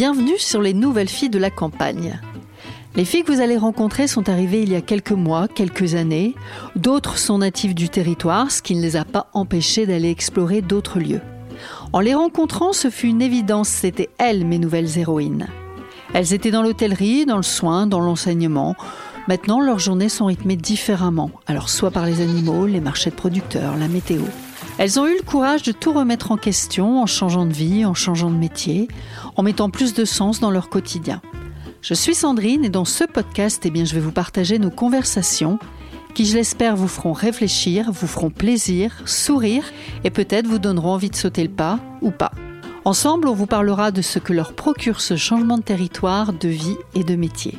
Bienvenue sur les nouvelles filles de la campagne. Les filles que vous allez rencontrer sont arrivées il y a quelques mois, quelques années. D'autres sont natives du territoire, ce qui ne les a pas empêchées d'aller explorer d'autres lieux. En les rencontrant, ce fut une évidence, c'était elles mes nouvelles héroïnes. Elles étaient dans l'hôtellerie, dans le soin, dans l'enseignement. Maintenant, leurs journées sont rythmées différemment, alors soit par les animaux, les marchés de producteurs, la météo. Elles ont eu le courage de tout remettre en question en changeant de vie, en changeant de métier, en mettant plus de sens dans leur quotidien. Je suis Sandrine et dans ce podcast, eh bien, je vais vous partager nos conversations qui, je l'espère, vous feront réfléchir, vous feront plaisir, sourire et peut-être vous donneront envie de sauter le pas ou pas. Ensemble, on vous parlera de ce que leur procure ce changement de territoire, de vie et de métier.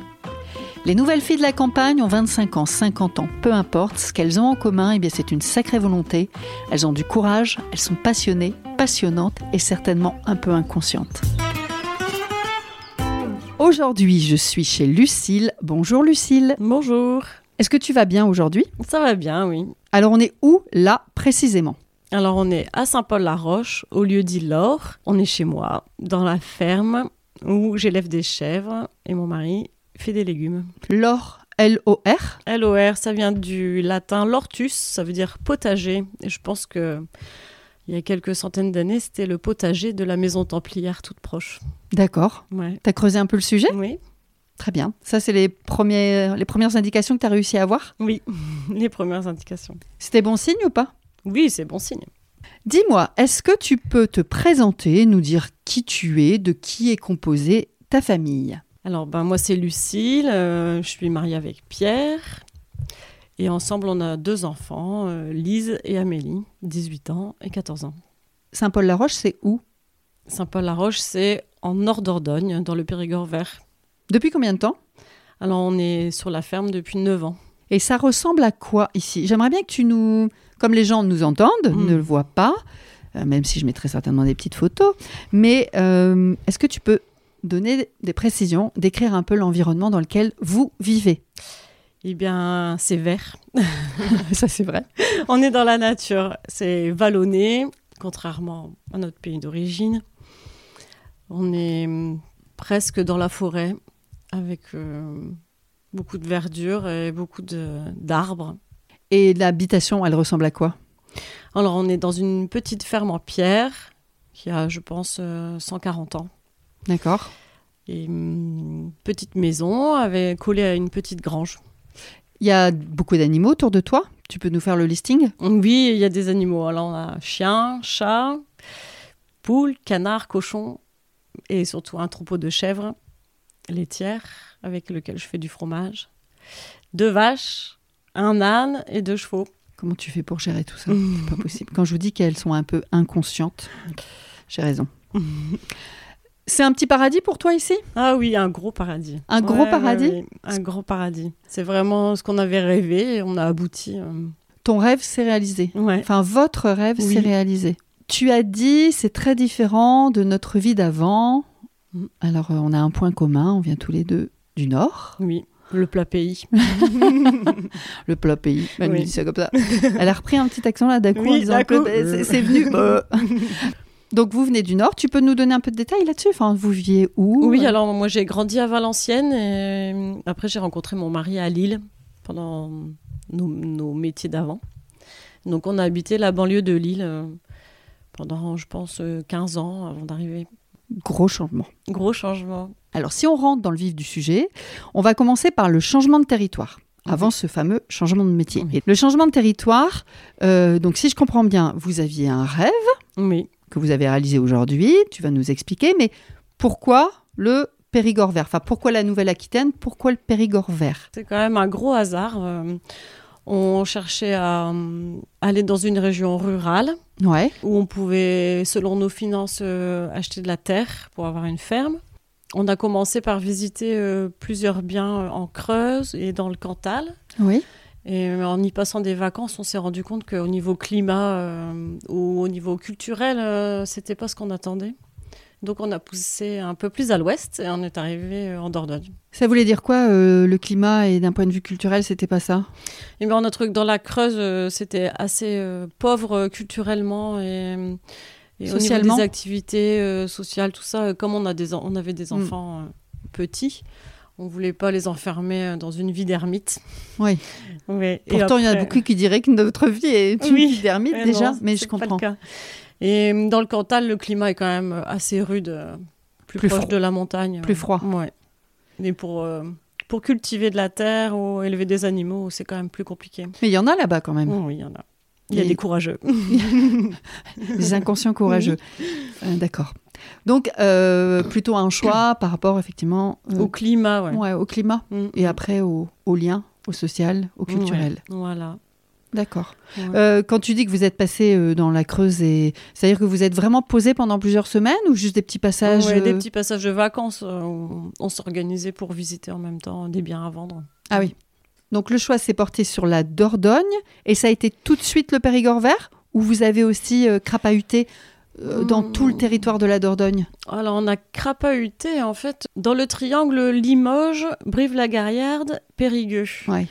Les nouvelles filles de la campagne ont 25 ans, 50 ans, peu importe. Ce qu'elles ont en commun, eh bien, c'est une sacrée volonté. Elles ont du courage, elles sont passionnées, passionnantes et certainement un peu inconscientes. Aujourd'hui, je suis chez Lucille. Bonjour Lucille. Bonjour. Est-ce que tu vas bien aujourd'hui? Ça va bien, oui. Alors on est où là précisément? Alors on est à Saint-Paul-la-Roche, au lieu dit l'Or. On est chez moi, dans la ferme où j'élève des chèvres et mon mari fait des légumes. L'or, L-O-R L-O-R, ça vient du latin lortus, ça veut dire potager. Et je pense que il y a quelques centaines d'années, c'était le potager de la maison templière toute proche. D'accord. Ouais. T'as creusé un peu le sujet? Oui, Très bien. Ça, c'est les, premiers, les premières indications que tu as réussi à avoir? Oui, les premières indications. C'était bon signe ou pas? Oui, c'est bon signe. Dis-moi, est-ce que tu peux te présenter, nous dire qui tu es, de qui est composée ta famille? Alors, ben, moi, c'est Lucille, euh, je suis mariée avec Pierre. Et ensemble, on a deux enfants, euh, Lise et Amélie, 18 ans et 14 ans. Saint-Paul-la-Roche, c'est où? Saint-Paul-la-Roche, c'est en nord d'Ordogne, dans le Périgord vert. Depuis combien de temps? Alors, on est sur la ferme depuis 9 ans. Et ça ressemble à quoi ici? J'aimerais bien que tu nous, comme les gens nous entendent, Mm. ne le voient pas, euh, même si je mettrai certainement des petites photos, mais euh, est-ce que tu peux donner des précisions, décrire un peu l'environnement dans lequel vous vivez Eh bien, c'est vert. Ça, c'est vrai. On est dans la nature. C'est vallonné, contrairement à notre pays d'origine. On est hum, presque dans la forêt, avec euh, beaucoup de verdure et beaucoup d'arbres. Et l'habitation, elle ressemble à quoi? Alors, on est dans une petite ferme en pierre qui a, je pense, euh, 140 ans. D'accord. Et une petite maison avec, collée à une petite grange. Il y a beaucoup d'animaux autour de toi? Tu peux nous faire le listing? Oui, il y a des animaux. Alors, on a chien, chat, poule, canard, cochon et surtout un troupeau de chèvres laitières avec lequel je fais du fromage. Deux vaches, un âne et deux chevaux. Comment tu fais pour gérer tout ça? C'est pas possible. Quand je vous dis qu'elles sont un peu inconscientes, j'ai raison. C'est un petit paradis pour toi ici? Ah oui, un gros paradis. Un gros paradis? ouais, Un gros paradis. C'est vraiment ce qu'on avait rêvé et on a abouti. euh, Ton rêve s'est réalisé. Enfin, votre rêve Oui. s'est réalisé. Tu as dit, c'est très différent de notre vie d'avant. Mm. Alors, euh, on a un point commun, on vient tous les deux du Nord, Oui, le plat pays. le plat pays. Elle me dit ça comme ça. Elle a repris un petit accent là d'un coup Oui, c'est- c'est venu. euh. Donc, vous venez du Nord. Tu peux nous donner un peu de détails là-dessus? Enfin, vous viviez où? Oui, alors moi j'ai grandi à Valenciennes et euh, après j'ai rencontré mon mari à Lille pendant nos, nos métiers d'avant. Donc on a habité la banlieue de Lille euh, pendant, je pense, euh, 15 ans avant d'arriver. Gros changement. Gros changement. Alors, si on rentre dans le vif du sujet, on va commencer par le changement de territoire. Avant ce fameux changement de métier. Oui. Et le changement de territoire, euh, donc si je comprends bien, vous aviez un rêve Oui. Que vous avez réalisé aujourd'hui, tu vas nous expliquer, mais pourquoi le Périgord vert? Enfin, pourquoi la Nouvelle-Aquitaine? Pourquoi le Périgord vert? C'est quand même un gros hasard. euh, on cherchait à euh, aller dans une région rurale Ouais, où on pouvait, selon nos finances, euh, acheter de la terre pour avoir une ferme. On a commencé par visiter plusieurs biens en Creuse et dans le Cantal. oui. Et en y passant des vacances, on s'est rendu compte qu'au niveau climat euh, ou au niveau culturel, euh, c'était pas ce qu'on attendait. Donc on a poussé un peu plus à l'ouest et on est arrivé euh, en Dordogne. Ça voulait dire quoi, euh, le climat et d'un point de vue culturel, c'était pas ça? Bien, notre truc dans la Creuse, c'était assez pauvre culturellement et, Et au niveau Socialement? des activités sociales, tout ça, comme on, a des en- on avait des Mm. enfants petits, on voulait pas les enfermer euh, dans une vie d'ermite. Oui. Ouais. Pourtant, il y en a beaucoup qui diraient que notre vie est une Oui. vie d'ermite déjà, non, mais je pas le comprends. cas. Et euh, dans le Cantal, le climat est quand même euh, assez rude, plus, Plus proche froid. de la montagne. Plus froid. Ouais. Mais pour, euh, pour cultiver de la terre ou élever des animaux, c'est quand même plus compliqué. Mais il y en a là-bas quand même, Oh oui, il y en a. Il y a Et- des courageux. des inconscients courageux. Euh, D'accord. Donc, euh, plutôt un choix par rapport effectivement euh, Au climat, ouais. ouais, au climat Mm, et mm. après au, au lien, au social, au culturel. Ouais, Voilà. D'accord. Ouais. Euh, quand tu dis que vous êtes passé euh, dans la Creuse, et... c'est-à-dire que vous êtes vraiment posé pendant plusieurs semaines ou juste des petits passages Ouais, des euh, petits passages de vacances. on s'organisait pour visiter en même temps des biens à vendre. Ah oui. Donc le choix s'est porté sur la Dordogne et ça a été tout de suite le Périgord vert? Ou vous avez aussi euh, crapahuté euh, dans tout le territoire de la Dordogne? Alors, on a crapahuté, en fait, dans le triangle Limoges, Brive-la-Gaillarde, Périgueux. Ouais.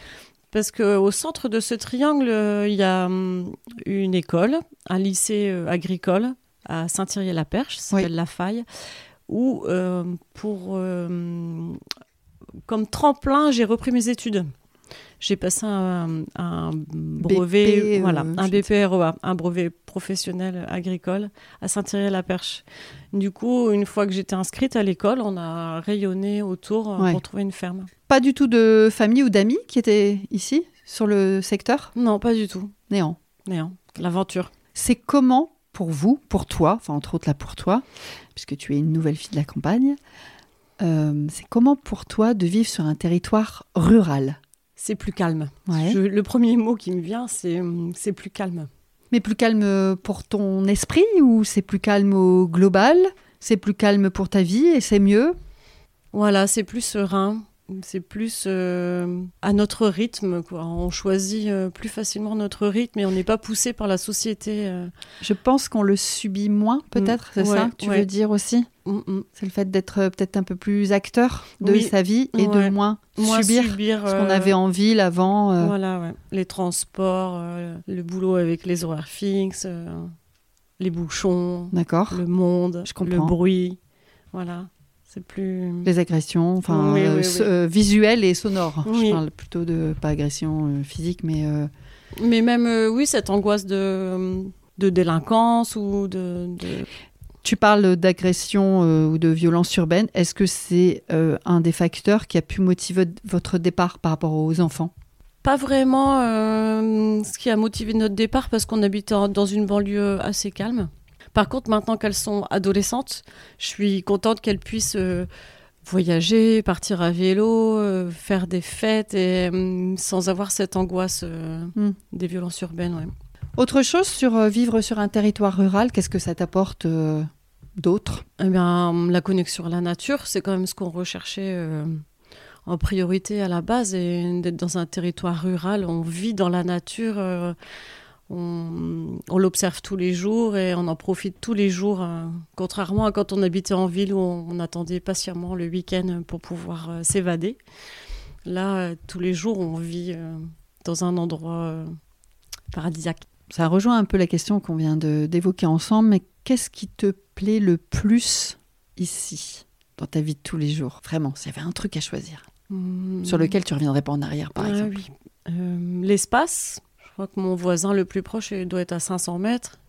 Parce qu'au centre de ce triangle, euh, il y a hum, une école, un lycée agricole à Saint-Thierry-la-Perche, ça s'appelle La Faille, où, pour, comme tremplin, j'ai repris mes études. J'ai passé un, un brevet, BP, voilà, euh, un BPROA, un brevet professionnel agricole à Saint-Thierry-la-Perche. Du coup, une fois que j'étais inscrite à l'école, on a rayonné autour euh, Ouais. pour trouver une ferme. Pas du tout de famille ou d'amis qui étaient ici sur le secteur? Non, pas du tout. Néant. Néant. L'aventure. C'est comment pour vous, pour toi, enfin entre autres là pour toi, puisque tu es une nouvelle fille de la campagne, euh, c'est comment pour toi de vivre sur un territoire rural? C'est plus calme. Ouais. Je- le premier mot qui me vient, c'est hum, c'est plus calme. Mais plus calme pour ton esprit ou c'est plus calme au global? C'est plus calme pour ta vie et c'est mieux? Voilà, c'est plus serein. C'est plus euh, à notre rythme. Quoi. On choisit euh, plus facilement notre rythme et on n'est pas poussé par la société. euh. Je pense qu'on le subit moins peut-être, c'est ouais, ça que tu ouais. veux dire aussi? Hum, hum. C'est le fait d'être peut-être un peu plus acteur de Oui, sa vie et de moins, Moins subir, subir ce qu'on avait en ville avant. Voilà. Les transports, le boulot avec les horaires fixes, les bouchons, le monde, Je le comprends. bruit. Voilà. C'est plus. Les agressions, enfin Oui, euh, oui, so- oui. euh, visuelles et sonores. Je parle plutôt de pas agression euh, physique, mais Mais même, oui, cette angoisse de, de délinquance ou de. de- tu parles d'agression euh, ou de violence urbaine. Est-ce que c'est euh, un des facteurs qui a pu motiver votre départ par rapport aux enfants? Pas vraiment euh, ce qui a motivé notre départ parce qu'on habite en- dans une banlieue assez calme. Par contre, maintenant qu'elles sont adolescentes, je suis contente qu'elles puissent euh, voyager, partir à vélo, euh, faire des fêtes et euh, sans avoir cette angoisse Hmm. des violences urbaines. ouais. Autre chose sur vivre sur un territoire rural, qu'est-ce que ça t'apporte d'autre? Eh bien, la connexion à la nature, c'est quand même ce qu'on recherchait en priorité à la base. Et d'être dans un territoire rural, on vit dans la nature, euh, on, on l'observe tous les jours et on en profite tous les jours. euh, contrairement à quand on habitait en ville où on, on attendait patiemment le week-end pour pouvoir euh, s'évader. Là, euh, tous les jours, on vit dans un endroit paradisiaque. Ça rejoint un peu la question qu'on vient d'évoquer ensemble, mais qu'est-ce qui te plaît le plus ici, dans ta vie de tous les jours? Vraiment, s'il y avait un truc à choisir, Hmm. sur lequel tu reviendrais pas en arrière, par Ah exemple. oui. L'espace, crois que mon voisin le plus proche doit être à 500 mètres.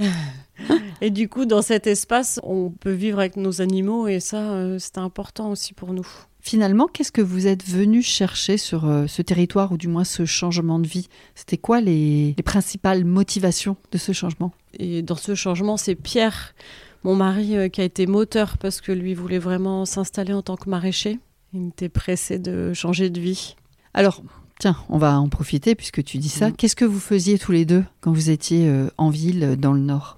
et du coup, dans cet espace, on peut vivre avec nos animaux et ça, euh, c'était important aussi pour nous. Finalement, qu'est-ce que vous êtes venu chercher sur euh, ce territoire, ou du moins ce changement de vie? C'était quoi les, les principales motivations de ce changement? Et dans ce changement, c'est Pierre, mon mari, euh, qui a été moteur parce que lui voulait vraiment s'installer en tant que maraîcher. Il était pressé de changer de vie. Alors, tiens, on va en profiter puisque tu dis ça. Mm. Qu'est-ce que vous faisiez tous les deux quand vous étiez euh, en ville, euh, dans le Nord?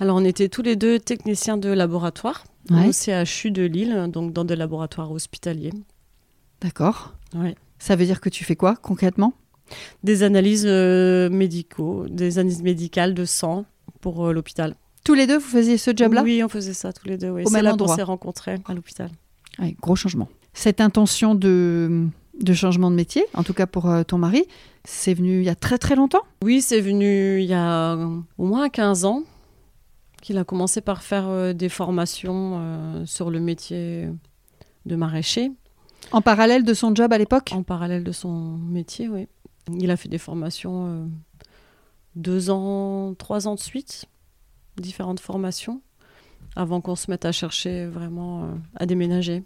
Alors, on était tous les deux techniciens de laboratoire Ouais. au CHU de Lille, donc dans des laboratoires hospitaliers. D'accord. Ouais. Ça veut dire que tu fais quoi concrètement? Des analyses euh, médicaux, des analyses médicales de sang pour euh, l'hôpital. Tous les deux, vous faisiez ce job-là? Oui, on faisait ça tous les deux. oui. Au même là endroit. qu'on s'est rencontrés à l'hôpital. Ouais, Gros changement. Cette intention de, de changement de métier, en tout cas pour euh, ton mari, c'est venu il y a très très longtemps? Oui, c'est venu il y a euh, au moins 15 ans. qu'il a commencé par faire euh, des formations sur le métier de maraîcher. En parallèle de son job à l'époque? En parallèle de son métier, oui. Il a fait des formations deux ans, trois ans de suite, différentes formations, avant qu'on se mette à chercher vraiment à déménager.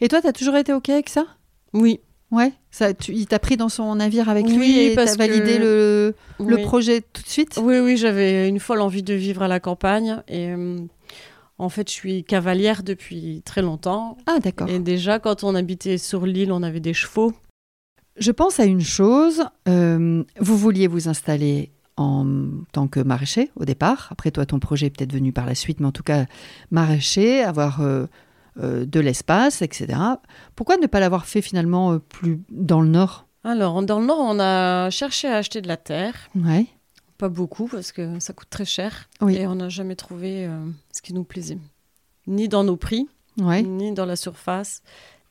Et toi, t'as toujours été OK avec ça? Oui, Ouais, ça, tu, il t'a pris dans son navire avec Oui, lui et t'as validé que- le, le projet tout de suite? Oui, oui, j'avais une folle envie de vivre à la campagne. Et euh, en fait, je suis cavalière depuis très longtemps. Ah, d'accord. Et déjà, quand on habitait sur l'île, on avait des chevaux. Je pense à une chose. euh, vous vouliez vous installer en tant que maraîcher au départ. Après, toi, ton projet est peut-être venu par la suite, mais en tout cas, maraîcher, avoir euh, de l'espace, etc. Pourquoi ne pas l'avoir fait finalement euh, plus dans le nord? Alors, dans le Nord, on a cherché à acheter de la terre. Ouais. Pas beaucoup, parce que ça coûte très cher. Oui. Et on n'a jamais trouvé euh, ce qui nous plaisait. Ni dans nos prix, Ouais. ni dans la surface,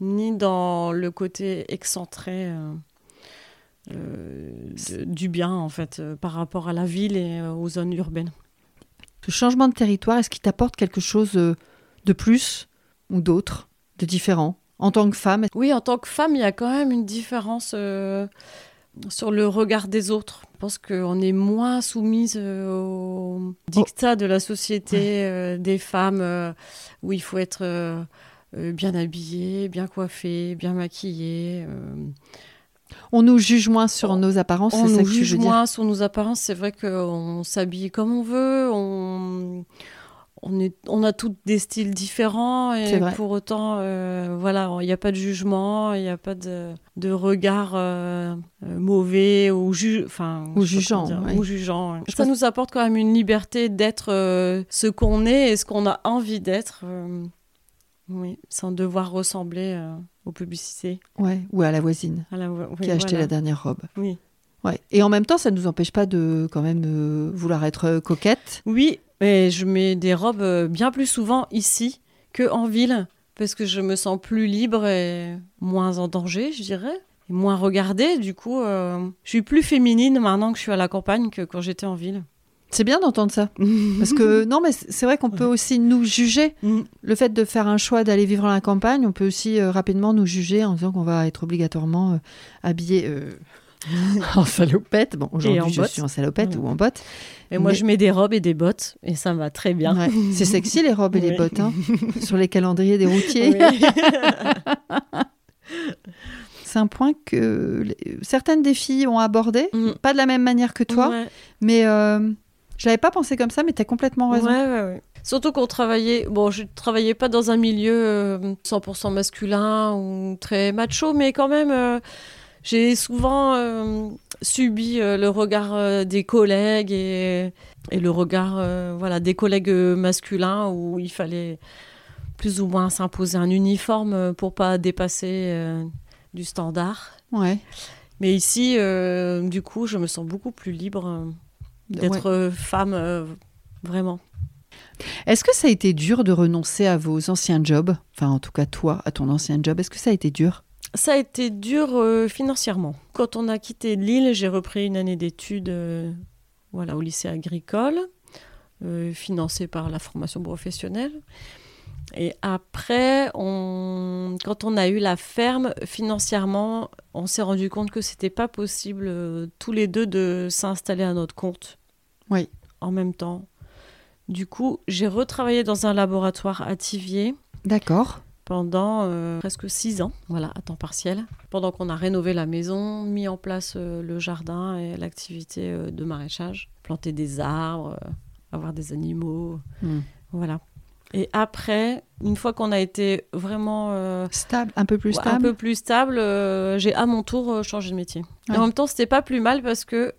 ni dans le côté excentré euh, euh, de- du bien, en fait, euh, par rapport à la ville et euh, aux zones urbaines. Ce changement de territoire, est-ce qu'il t'apporte quelque chose euh, de plus? Ou d'autre, de différent En tant que femme, Oui, en tant que femme, il y a quand même une différence euh, sur le regard des autres. Je pense qu'on est moins soumise euh, au dictat de la société euh, des femmes, euh, où il faut être bien habillée, bien coiffée, bien maquillée. on nous juge moins sur On- nos apparences, on c'est ça nous que tu juge veux dire? moins sur nos apparences. C'est vrai qu'on s'habille comme on veut, on, on, est, on a toutes des styles différents et pour autant, euh, voilà, il n'y a pas de jugement, il n'y a pas de, de regard euh, euh, mauvais ou, ju enfin, Ou jugeant, ouais. ou jugeant. ouais. Ça pense- nous apporte quand même une liberté d'être euh, ce qu'on est et ce qu'on a envie d'être. oui, sans devoir ressembler aux publicités. Ouais, ou à la voisine À la- oui, qui a acheté voilà. la dernière robe. Oui. Ouais. Et en même temps, ça ne nous empêche pas de quand même euh, vouloir être coquette. Oui, mais je mets des robes euh, bien plus souvent ici que en ville parce que je me sens plus libre et moins en danger, je dirais, et moins regardée. Du coup, euh, je suis plus féminine maintenant que je suis à la campagne que quand j'étais en ville. C'est bien d'entendre ça. Parce que non, mais c'est vrai qu'on peut aussi nous juger. Mm. Le fait de faire un choix d'aller vivre à la campagne, on peut aussi euh, rapidement nous juger en disant qu'on va être obligatoirement euh, habillé en salopette. Bon, aujourd'hui, je suis en salopette Ouais. ou en bottes. Et moi, Mais- je mets des robes et des bottes et ça me va très bien. Ouais. C'est sexy les robes et les bottes hein, sur les calendriers des routiers. C'est un point que certaines des filles ont abordé, Mm. pas de la même manière que toi, Ouais. mais euh, je l'avais pas pensé comme ça, mais tu as complètement raison. Ouais, ouais. Surtout qu'on travaillait, bon, je travaillais pas dans un milieu euh, 100% masculin ou très macho, mais quand même, euh, j'ai souvent euh, subi euh, le regard euh, des collègues et, et le regard euh, voilà, des collègues masculins où il fallait plus ou moins s'imposer un uniforme pour pas dépasser euh, du standard. Ouais. Mais ici, du coup, je me sens beaucoup plus libre d'être femme, vraiment. Est-ce que ça a été dur de renoncer à vos anciens jobs? Enfin, en tout cas, toi, à ton ancien job. Est-ce que ça a été dur? Ça a été dur euh, financièrement. Quand on a quitté Lille, j'ai repris une année d'études euh, voilà, au lycée agricole, euh, financée par la formation professionnelle. Et après, on... quand on a eu la ferme, financièrement, on s'est rendu compte que c'était pas possible euh, tous les deux de s'installer à notre compte. Oui. En même temps. Du coup, j'ai retravaillé dans un laboratoire à Tivier D'accord. Pendant euh, presque six ans, voilà, à temps partiel. Pendant qu'on a rénové la maison, mis en place euh, le jardin et l'activité euh, de maraîchage, planter des arbres, avoir des animaux, Hmm. voilà. Et après, une fois qu'on a été vraiment Stable, un peu plus un stable peu plus stable, j'ai à mon tour changé de métier. Ouais. Et en même temps, c'était pas plus mal parce que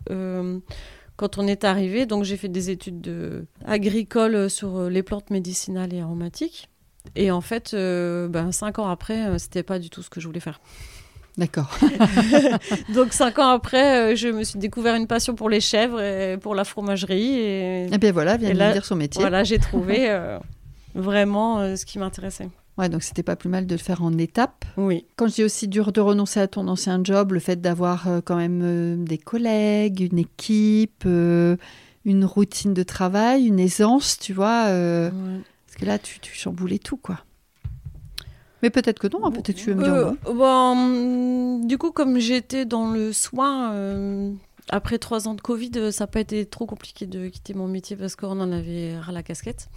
quand on est arrivé, donc j'ai fait des études de agricoles sur les plantes médicinales et aromatiques. Et en fait, euh, ben, cinq ans après, euh, c'était pas du tout ce que je voulais faire. D'accord. Donc cinq ans après, euh, je me suis découvert une passion pour les chèvres et pour la fromagerie. Et Et bien voilà, vient de dire son métier. voilà, j'ai trouvé euh, vraiment euh, ce qui m'intéressait. Ouais, donc c'était pas plus mal de le faire en étapes. Oui. Quand je dis aussi dur de renoncer à ton ancien job, le fait d'avoir euh, quand même des collègues, une équipe, une routine de travail, une aisance, tu vois. Ouais. Que là, tu, tu chamboulais tout, quoi. Mais peut-être que non, hein, peut-être que tu veux me dire Euh, non. bon, hum, du coup, comme j'étais dans le soin, euh, après trois ans de Covid, euh, ça n'a pas été trop compliqué de quitter mon métier parce qu'on en avait ras la casquette.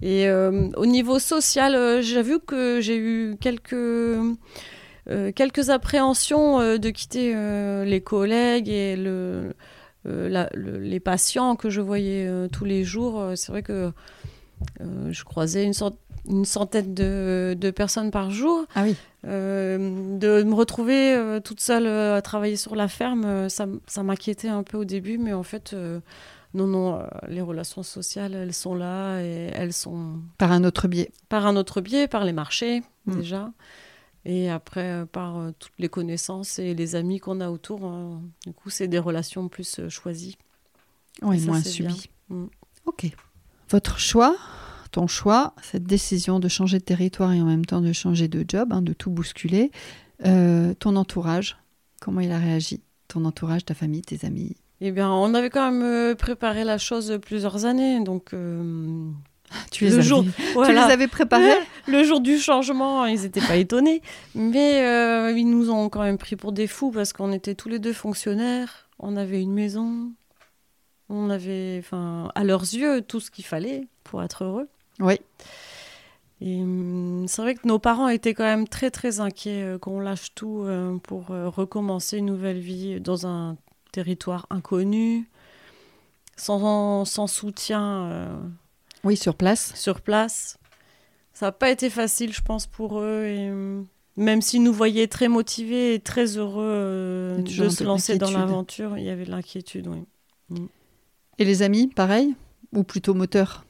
Et euh, au niveau social, euh, j'avoue que j'ai eu quelques, euh, quelques appréhensions euh, de quitter euh, les collègues et le, euh, la- le- les patients que je voyais euh, tous les jours. Euh, C'est vrai que euh, je croisais une, cent- une centaine de, de personnes par jour. Ah oui. Euh, de me retrouver euh, toute seule à travailler sur la ferme, ça, ça m'inquiétait un peu au début, mais en fait, non, non, les relations sociales, elles sont là et elles sont Par un autre biais. par un autre biais, par les marchés Mm. déjà, et après par toutes les connaissances et les amis qu'on a autour. du coup, c'est des relations plus choisies. Oui, moins c'est subi. bien. Mm. Ok. Votre choix, ton choix, cette décision de changer de territoire et en même temps de changer de job, hein, de tout bousculer, euh, ton entourage, comment il a réagi Ton entourage, ta famille, tes amis? Eh bien, on avait quand même euh, préparé la chose plusieurs années, donc euh, Tu Le les, avais, jour- tu les avais préparés? Le jour du changement, ils n'étaient pas étonnés, mais euh, ils nous ont quand même pris pour des fous parce qu'on était tous les deux fonctionnaires, on avait une maison, on avait, enfin, à leurs yeux, tout ce qu'il fallait pour être heureux. Oui. Et hum, c'est vrai que nos parents étaient quand même très très inquiets euh, qu'on lâche tout euh, pour euh, recommencer une nouvelle vie dans un territoire inconnu, sans, sans soutien. Oui, sur place. sur place. Ça n'a pas été facile, je pense, pour eux. Et euh, même s'ils nous voyaient très motivés et très heureux de se lancer dans l'aventure, il y avait de l'inquiétude, oui. Et les amis, pareil Ou plutôt moteur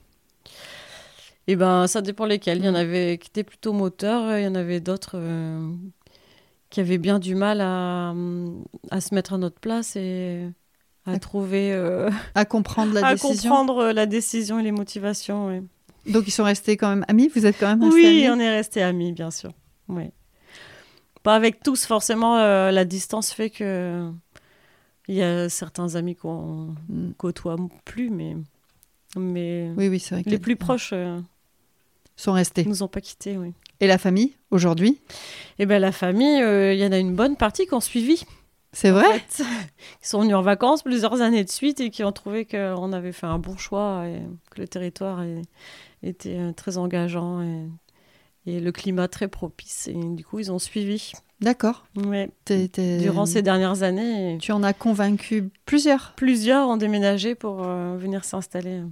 Et ben, ça dépend lesquels. Il y en avait qui étaient plutôt moteurs, il y en avait d'autres euh, qui avaient bien du mal à, à se mettre à notre place et à À- trouver, euh, À comprendre la à décision comprendre la décision et les motivations. oui. Donc ils sont restés quand même amis? Vous êtes quand même restés Oui, amis? on est restés amis, bien sûr. Oui. Pas avec tous, forcément, euh, la distance fait que il y a certains amis qu'on Mm. côtoie plus, mais, mais Oui, oui, c'est vrai. que les plus proches euh, sont restés. nous ont pas quittés. Oui. Et la famille, aujourd'hui Et ben la famille, euh, il y en a une bonne partie qui ont suivi. C'est vrai fait. Ils sont venus en vacances plusieurs années de suite et qui ont trouvé qu'on avait fait un bon choix et que le territoire est- était euh, très engageant et, et le climat très propice. Et du coup, ils ont suivi. D'accord. Ouais. T'es- t'es- Durant ces dernières années, Tu en as convaincu plusieurs plusieurs ont déménagé pour euh, venir s'installer euh,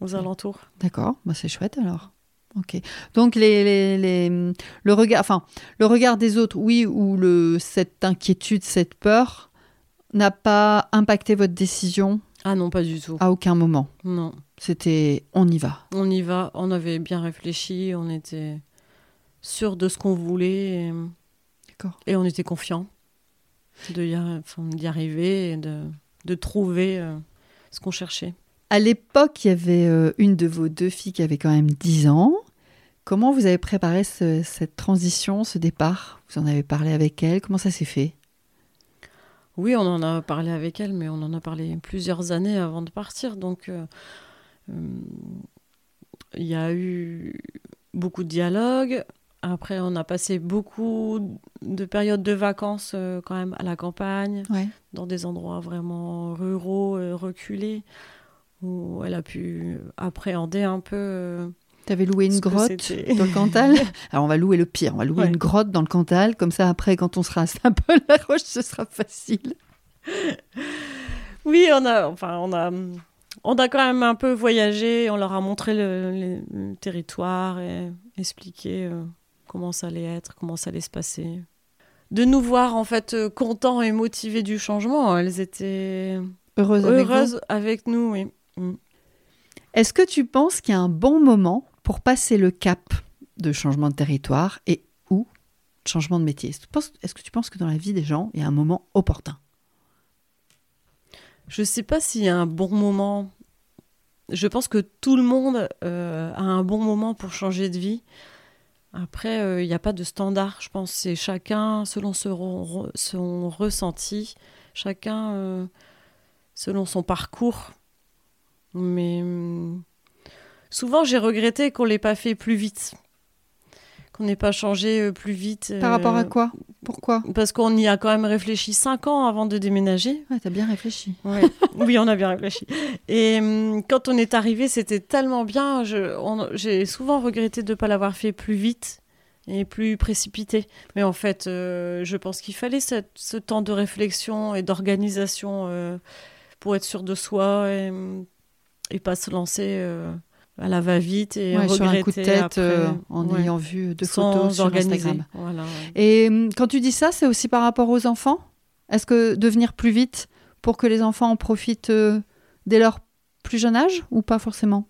aux alentours. D'accord, bah c'est chouette alors. Ok. Donc les, les, les- le regard, enfin le regard des autres, oui, ou le cette inquiétude, cette peur n'a pas impacté votre décision Ah non, pas du tout. à aucun moment. Non, C'était on y va. on y va. On avait bien réfléchi, on était sûr de ce qu'on voulait et, D'accord. et on était confiant de y, arri- arriver et de, de trouver euh, ce qu'on cherchait. À l'époque, il y avait euh, une de vos deux filles qui avait quand même 10 ans. Comment vous avez préparé ce- cette transition, ce départ? Vous en avez parlé avec elle? Comment ça s'est fait? Oui, on en a parlé avec elle, mais on en a parlé plusieurs années avant de partir. Donc, euh, euh, il y a eu beaucoup de dialogues. Après, on a passé beaucoup de périodes de vacances euh, quand même à la campagne, Ouais. dans des endroits vraiment ruraux, reculés, où elle a pu appréhender un peu. Tu avais loué une grotte dans le Cantal Alors on va louer le pire, on va louer Ouais. une grotte dans le Cantal, comme ça après quand on sera un peu la roche, ce sera facile. Oui, on a, enfin, on a, on a quand même un peu voyagé. On leur a montré le, le- le territoire et expliqué euh, comment ça allait être, comment ça allait se passer. De nous voir en fait euh, contents et motivés du changement, elles étaient Heureuse, avec vous heureuses avec nous. Oui. Mm. Est-ce que tu penses qu'il y a un bon moment pour passer le cap de changement de territoire et ou changement de métier Est-ce que tu penses- que dans la vie des gens, il y a un moment opportun? Je sais pas s'il y a un bon moment. Je pense que tout le monde euh, a un bon moment pour changer de vie. Après, euh, il n'y a pas de standard, je pense. C'est chacun selon son ressenti. Chacun euh, selon son parcours. Mais hum, souvent, j'ai regretté qu'on l'ait pas fait plus vite. Qu'on n'ait pas changé euh, plus vite. Par rapport à euh, quoi? Pourquoi? Parce qu'on y a quand même réfléchi cinq ans avant de déménager. Ouais, t'as bien réfléchi. Ouais. oui, on a bien réfléchi. Et hum, quand on est arrivé, c'était tellement bien. J'ai souvent regretté de ne pas l'avoir fait plus vite et plus précipité. Mais en fait, euh, je pense qu'il fallait cette- ce temps de réflexion et d'organisation euh, pour être sûr de soi et, hum, et pas se lancer euh, la va-vite et Ouais, sur un coup de tête après. euh, en Ouais. ayant vu deux Sans photos sur organiser. Instagram. Voilà, ouais. Et hum, quand tu dis ça, c'est aussi par rapport aux enfants? Est-ce que devenir plus vite pour que les enfants en profitent euh, dès leur plus jeune âge ou pas forcément?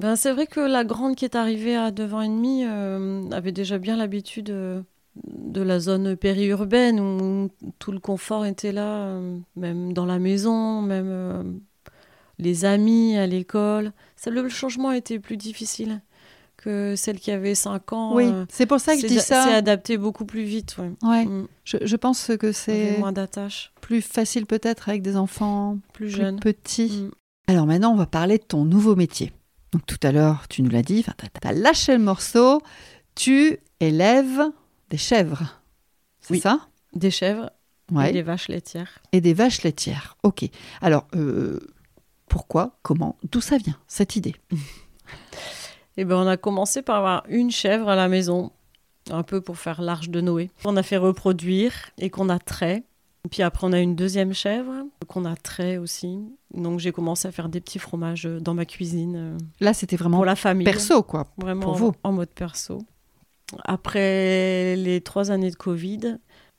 Ben, c'est vrai que la grande qui est arrivée à 2 ans et demi euh, avait déjà bien l'habitude de la zone périurbaine où tout le confort était là, même dans la maison, même les amis à l'école. Ça, Le changement était plus difficile que celle qui avait 5 ans. Oui, euh, c'est pour ça que je c'est dis C'est ça. adapté beaucoup plus vite. Ouais. Ouais, Mm. je, je pense que c'est moins d'attaches, plus facile peut-être avec des enfants plus plus jeunes. petits. Mm. Alors maintenant, on va parler de ton nouveau métier. Donc tout à l'heure, tu nous l'as dit, tu as lâché le morceau, tu élèves des chèvres. C'est Oui. ça? Des chèvres Ouais. et des vaches laitières. Et des vaches laitières. Ok. Alors, euh, pourquoi Comment D'où ça vient, cette idée Eh ben, on a commencé par avoir une chèvre à la maison, un peu pour faire l'arche de Noé. On a fait reproduire et qu'on a trait. Puis après, on a une deuxième chèvre qu'on a trait aussi. Donc j'ai commencé à faire des petits fromages dans ma cuisine euh, Là, c'était vraiment pour la famille. perso, quoi. Vraiment pour en- vous. en mode perso. Après les trois années de Covid,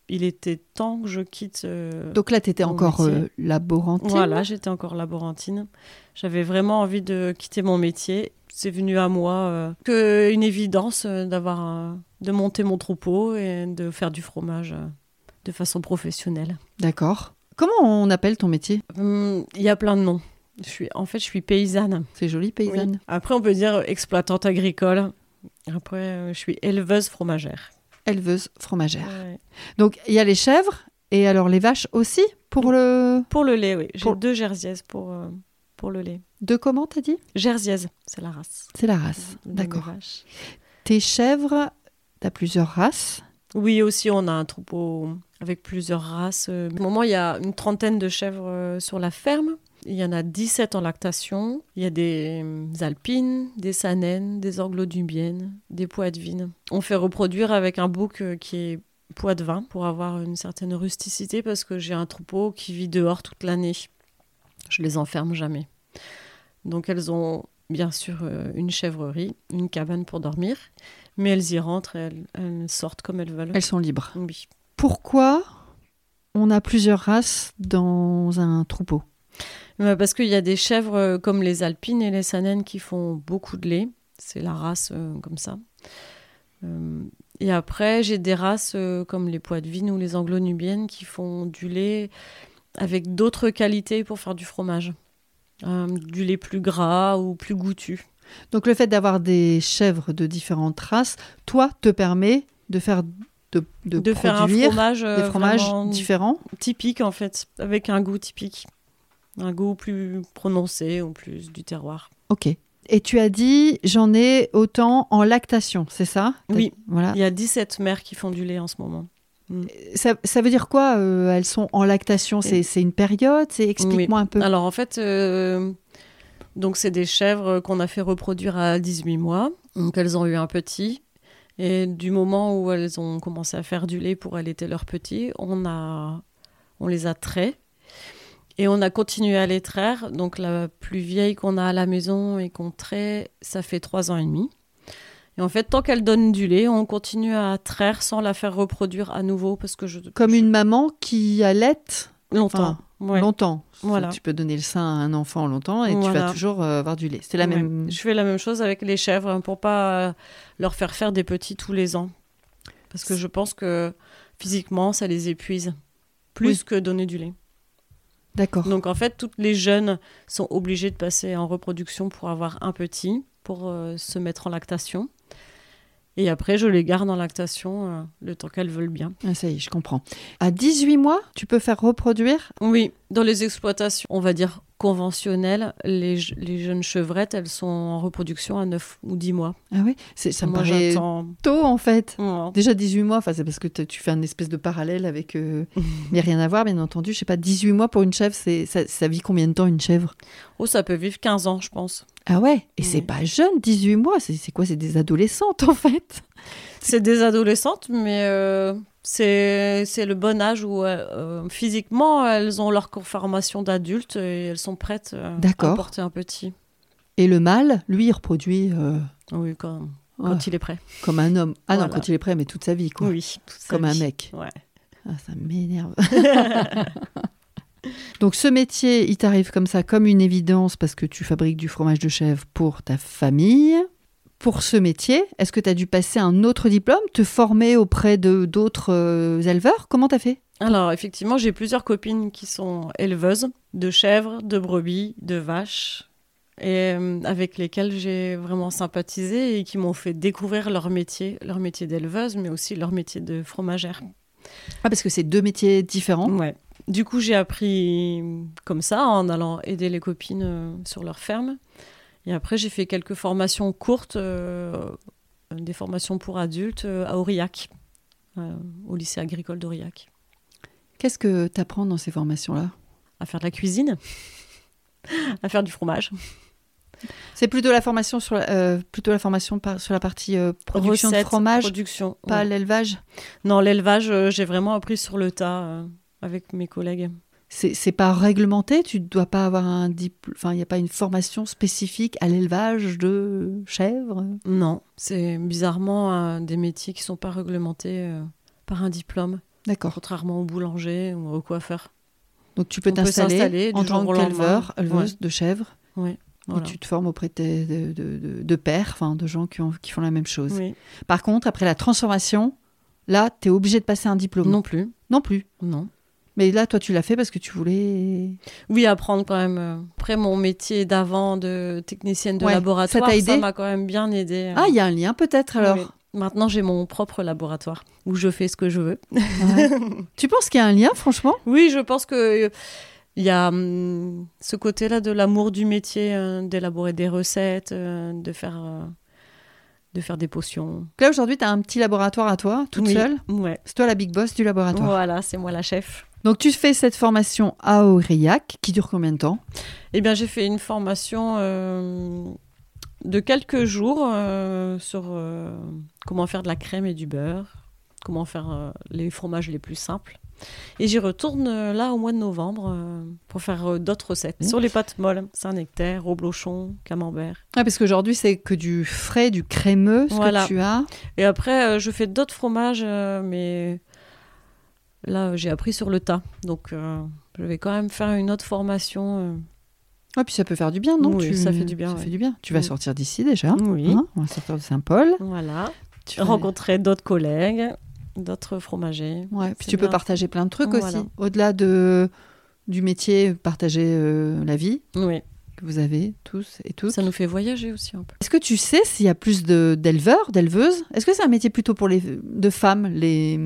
il était temps que je quitte. euh, Donc là, tu étais encore euh, laborantine. Voilà, j'étais encore laborantine. J'avais vraiment envie de quitter mon métier. C'est venu à moi euh, que une évidence euh, d'avoir de monter mon troupeau et de faire du fromage de façon professionnelle. D'accord. Comment on appelle ton métier? Hum, Il y a plein de noms. Je suis, en fait, je suis paysanne. C'est joli, paysanne. Oui. Après, on peut dire exploitante agricole. Après, je suis éleveuse fromagère. Éleveuse fromagère. Ouais. Donc, il y a les chèvres et alors les vaches aussi pour le... Pour le lait, oui. J'ai Pour- deux jersiaises pour, euh, pour le lait. De comment, t'as dit? Jersiaise, c'est la race. C'est la race. D'accord. Tes chèvres, t'as plusieurs races? Oui, aussi, on a un troupeau avec plusieurs races. Euh, Au moment, il y a une trentaine de chèvres euh, sur la ferme. Il y en a 17 en lactation. Il y a des euh, alpines, des sanènes, des anglo-nubiennes, des poitevines. On fait reproduire avec un bouc euh, qui est poitevin pour avoir une certaine rusticité parce que j'ai un troupeau qui vit dehors toute l'année. Je les enferme jamais. Donc elles ont bien sûr euh, une chèvrerie, une cabane pour dormir, mais elles y rentrent et elles, elles sortent comme elles veulent. Elles sont libres. Oui. Pourquoi on a plusieurs races dans un troupeau? Euh, Parce qu'il y a des chèvres euh, comme les alpines et les sanènes qui font beaucoup de lait. C'est la race euh, comme ça. Euh, et après, j'ai des races euh, comme les poitevines ou les anglo-nubiennes qui font du lait avec d'autres qualités pour faire du fromage. Du lait plus gras ou plus goûtu. Donc le fait d'avoir des chèvres de différentes races, toi, te permet de faire de, de De, faire un fromage, des euh, fromages vraiment différents. typique en fait, avec un goût typique. Un goût plus prononcé ou plus du terroir. Ok. Et tu as dit, j'en ai autant en lactation, c'est ça? Oui. Voilà. Il y a 17 mères qui font du lait en ce moment. Ça, ça veut dire quoi euh, Elles sont en lactation? C'est c'est une période? Explique-moi un peu. Alors en fait, euh, donc c'est des chèvres qu'on a fait reproduire à 18 mois. Donc elles ont eu un petit. Et du moment où elles ont commencé à faire du lait pour allaiter leur petit, on, a, on les a traits. Et on a continué à les traire. Donc la plus vieille qu'on a à la maison et qu'on traite, ça fait 3 ans et demi. Et en fait, tant qu'elle donne du lait, on continue à traire sans la faire reproduire à nouveau parce que je Comme une maman qui allaite longtemps. Ouais. longtemps. Voilà. Tu peux donner le sein à un enfant longtemps et tu vas toujours euh, avoir du lait. C'est la Ouais. même. Je fais la même chose avec les chèvres hein, pour pas euh, leur faire faire des petits tous les ans. Parce que je pense que physiquement, ça les épuise. Plus Oui. que donner du lait. D'accord. Donc en fait, toutes les jeunes sont obligées de passer en reproduction pour avoir un petit, pour euh, se mettre en lactation. Et après, je les garde en lactation euh, le temps qu'elles veulent bien. Ah, ça y est, je comprends. À 18 mois, tu peux faire reproduire Oui, Dans les exploitations, on va dire conventionnelles, les, je- les jeunes chevrettes, elles sont en reproduction à 9 ou 10 mois. Ah oui, c'est- ça me Moi, paraît tôt en fait. Ouais. Déjà 18 mois, enfin, c'est parce que tu fais un espèce de parallèle avec. euh, Mais rien à voir, bien entendu. Je sais pas, 18 mois pour une chèvre, c'est ça, ça vit combien de temps une chèvre? Oh, ça peut vivre 15 ans, je pense. Ah ouais? Et c'est Ouais. pas jeune, 18 mois. C'est c'est quoi? C'est des adolescentes en fait? C'est des adolescentes, mais euh, c'est le bon âge où euh, euh, physiquement elles ont leur conformation d'adultes et elles sont prêtes euh, à porter un petit. Et le mâle, lui, il reproduit euh, Oui, quand, ouais, quand il est prêt. comme un homme. Ah non, quand il est prêt, mais toute sa vie, quoi. Oui, toute sa Comme un mec. Ouais. Ah, ça m'énerve. Donc ce métier, il t'arrive comme ça, comme une évidence, parce que tu fabriques du fromage de chèvre pour ta famille. Pour ce métier, est-ce que tu as dû passer un autre diplôme, te former auprès de d'autres euh, éleveurs? Comment tu as fait? Alors, effectivement, j'ai plusieurs copines qui sont éleveuses de chèvres, de brebis, de vaches, et euh, avec lesquelles j'ai vraiment sympathisé et qui m'ont fait découvrir leur métier, leur métier d'éleveuse, mais aussi leur métier de fromagère. Ah, parce que c'est deux métiers différents? Ouais. Du coup, j'ai appris comme ça, en allant aider les copines euh, sur leur ferme. Et après, j'ai fait quelques formations courtes, euh, des formations pour adultes euh, à Aurillac, euh, au lycée agricole d'Aurillac. Qu'est-ce que tu apprends dans ces formations-là? À faire de la cuisine, à faire du fromage. C'est plutôt la formation sur la, euh, plutôt la formation par- sur la partie euh, production de Recettes, fromage, production. pas ouais. l'élevage? Non, l'élevage, euh, j'ai vraiment appris sur le tas avec mes collègues. C'est pas réglementé. Tu dois pas avoir un diplôme. Enfin, il n'y a pas une formation spécifique à l'élevage de chèvres? Non, c'est bizarrement euh, des métiers qui sont pas réglementés euh, par un diplôme, D'accord. contrairement au boulanger ou au coiffeur. Donc tu peux t'installer en tant qu'éleveur, lendemain. éleveuse de chèvres, Voilà. et tu te formes auprès de, tes- de, de, de- de pairs, enfin de gens qui, ont- qui font la même chose. Oui. Par contre, après la transformation, là, tu es obligé de passer un diplôme. Non plus. Non plus. Non. Mais là, toi, tu l'as fait parce que tu voulais. Oui, apprendre quand même. euh, Après mon métier d'avant de technicienne de Ouais, laboratoire, ça m'a quand même bien aidé. Ah, il y a un lien peut-être alors. Oui. Maintenant, j'ai mon propre laboratoire où je fais ce que je veux. Ouais. tu penses qu'il y a un lien, franchement? Oui, je pense que euh, il y a hum, ce côté-là de l'amour du métier, euh, d'élaborer des recettes, euh, de faire euh, de faire des potions. Là, aujourd'hui, tu as un petit laboratoire à toi, toute Oui. seule? Ouais. C'est toi la big boss du laboratoire. Voilà, c'est moi la chef. Donc, tu fais cette formation à Aurillac qui dure combien de temps? Eh bien, j'ai fait une formation euh, de quelques jours euh, sur euh, comment faire de la crème et du beurre, comment faire les fromages les plus simples. Et j'y retourne là au mois de novembre euh, pour faire euh, d'autres recettes Mmh. sur les pâtes molles, Saint-Nectaire, reblochon, camembert. Ah, parce qu'aujourd'hui, c'est que du frais, du crémeux, ce Voilà. que tu as. Et après, euh, je fais d'autres fromages, mais là, j'ai appris sur le tas. Donc, euh, je vais quand même faire une autre formation. euh. Ah, puis ça peut faire du bien, non? Oui, Tu- ça fait du bien, Ça ouais. fait du bien. Tu vas sortir d'ici déjà. Oui. hein? On va sortir de Saint-Paul. Voilà. Tu vas- rencontrer d'autres collègues, d'autres fromagers. Ouais, puis tu peux partager plein de trucs Voilà. aussi. Au-delà de, du métier, partager euh, la vie Oui, que vous avez tous et toutes. ça nous fait voyager aussi un peu. Est-ce que tu sais s'il y a plus d'éleveurs, d'éleveuses? Est-ce que c'est un métier plutôt pour les de femmes, les,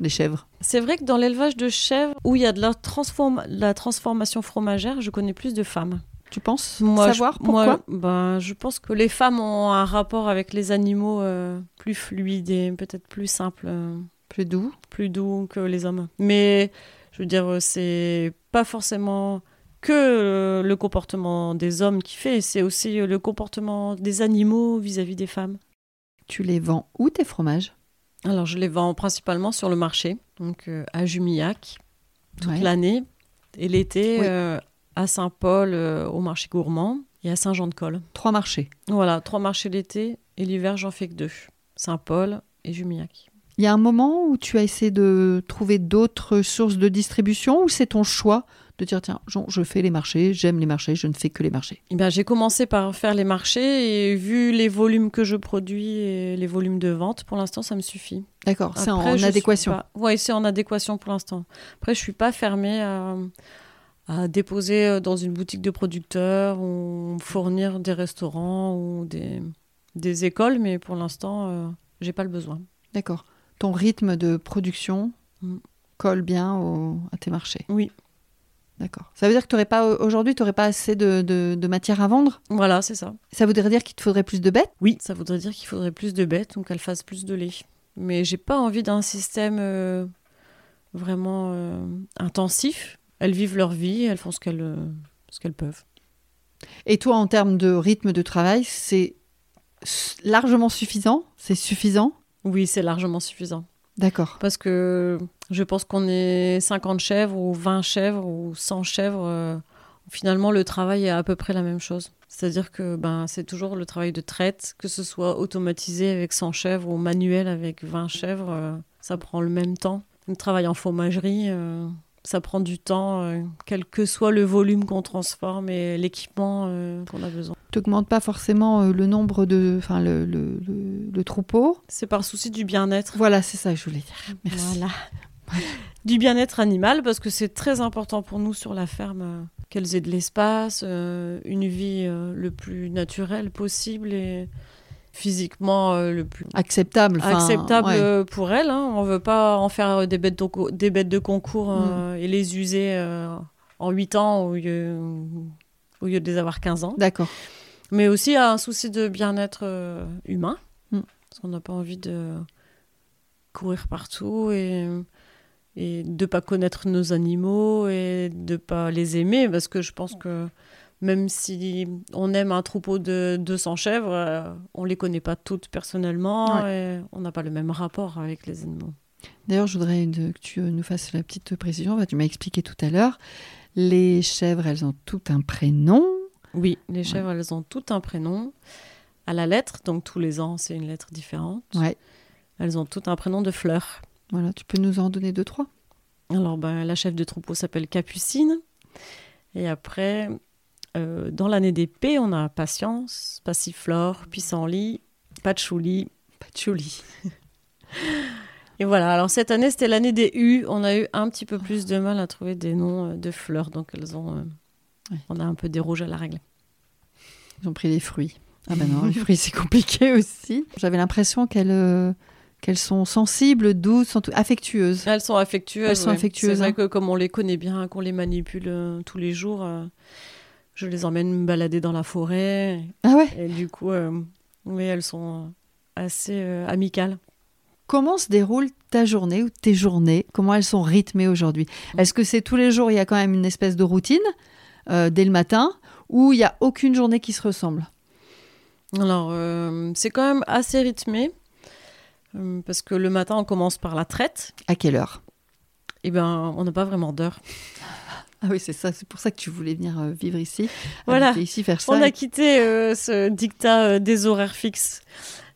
les chèvres C'est vrai que dans l'élevage de chèvres, où il y a de la, transform- la transformation fromagère, je connais plus de femmes. Tu penses Moi, savoir je, pourquoi moi, ben, Je pense que les femmes ont un rapport avec les animaux euh, plus fluide et peut-être plus simple, euh, Plus doux plus doux que les hommes. Mais je veux dire, c'est pas forcément que euh, le comportement des hommes qui fait, c'est aussi le comportement des animaux vis-à-vis des femmes. Tu les vends où tes fromages? Alors, je les vends principalement sur le marché, donc euh, à Jumillac, toute Ouais. l'année, et l'été Oui. euh, à Saint-Paul, euh, au marché gourmand, et à Saint-Jean-de-Col. Trois marchés. Voilà, trois marchés l'été, et l'hiver, j'en fais que deux Saint-Paul et Jumillac. Il y a un moment où tu as essayé de trouver d'autres sources de distribution ou c'est ton choix de dire tiens, je fais les marchés, j'aime les marchés, je ne fais que les marchés Eh bien, j'ai commencé par faire les marchés, et vu les volumes que je produis et les volumes de vente, pour l'instant, ça me suffit. D'accord, c'est en adéquation. pas- Oui, c'est en adéquation pour l'instant. Après, je suis pas fermée à, à déposer euh, dans une boutique de producteurs ou fournir des restaurants ou des, des écoles, mais pour l'instant, euh, j'ai pas le besoin. D'accord. Ton rythme de production Mm. colle bien au- à tes marchés. Oui. D'accord. Ça veut dire que t'aurais pas aujourd'hui, tu n'aurais pas assez de, de- de matière à vendre? Voilà, c'est ça. Ça voudrait dire qu'il te faudrait plus de bêtes? Oui, ça voudrait dire qu'il faudrait plus de bêtes, donc qu'elles fassent plus de lait. Mais j'ai pas envie d'un système euh, vraiment euh, intensif. Elles vivent leur vie, elles font ce qu'elles euh, ce qu'elles peuvent. Et toi, en termes de rythme de travail, c'est largement suffisant? C'est suffisant? Oui, c'est largement suffisant. D'accord. Parce que je pense qu'on est 50 chèvres ou 20 chèvres ou 100 chèvres. euh, finalement, le travail est à peu près la même chose. C'est-à-dire que ben, c'est toujours le travail de traite, que ce soit automatisé avec 100 chèvres ou manuel avec 20 chèvres, euh, ça prend le même temps. Le travail en fromagerie, euh, ça prend du temps, quel que soit le volume qu'on transforme et l'équipement qu'on a besoin. Tu n'augmentes pas forcément euh, le nombre de. Enfin, le, le, le- le troupeau. C'est par souci du bien-être. Voilà, c'est ça que je voulais dire. Merci. Voilà. du bien-être animal, parce que c'est très important pour nous sur la ferme euh, qu'elles aient de l'espace, euh, une vie euh, le plus naturelle possible et physiquement euh, le plus Acceptable. acceptable ouais. pour elles. hein. On veut pas en faire des bêtes de, co- des bêtes de concours euh, et les user en 8 ans au lieu, au lieu de les avoir 15 ans. D'accord. Mais aussi à un souci de bien-être euh, humain. Mm. Parce qu'on n'a pas envie de courir partout et, et de pas connaître nos animaux et de pas les aimer. Parce que je pense que même si on aime un troupeau de 200 chèvres, euh, on les connaît pas toutes personnellement et on n'a pas le même rapport avec les animaux. D'ailleurs, je voudrais que tu nous fasses la petite précision. Tu m'as expliqué tout à l'heure. Les chèvres, elles ont tout un prénom. Oui, les chèvres, elles ont tout un prénom à la lettre, donc tous les ans, c'est une lettre différente. Ouais. Elles ont tout un prénom de fleur. Voilà, tu peux nous en donner deux, trois? Alors, ben, la chef de troupeau s'appelle Capucine. Et après, euh, dans l'année d'épée, on a Patience, Passiflore, Pissenlit, Patchouli, Patchouli. Et voilà, alors cette année, c'était l'année des U. On a eu un petit peu plus de mal à trouver des noms euh, de fleurs, donc elles ont, euh, Ouais. on a un peu dérogé à la règle. Ils ont pris les fruits. Ah ben non, les fruits, c'est compliqué aussi. J'avais l'impression qu'elles euh, qu'elles sont sensibles, douces, sont- affectueuses. Elles sont affectueuses. Elles sont ouais. affectueuses, C'est vrai hein. que comme on les connaît bien, qu'on les manipule euh, tous les jours, euh, je les emmène me balader dans la forêt. Ah ouais? Et du coup, oui, elles sont assez amicales. Comment se déroule ta journée ou tes journées? Comment elles sont rythmées aujourd'hui? Est-ce que c'est tous les jours, il y a quand même une espèce de routine? Euh, dès le matin ou il n'y a aucune journée qui se ressemble Alors, euh, c'est quand même assez rythmé. euh, Parce que le matin, on commence par la traite. À quelle heure? Et ben, on n'a pas vraiment d'heure. Ah oui, c'est ça, c'est pour ça que tu voulais venir vivre ici. Voilà. ici, faire ça. On a quitté ce dictat des horaires fixes.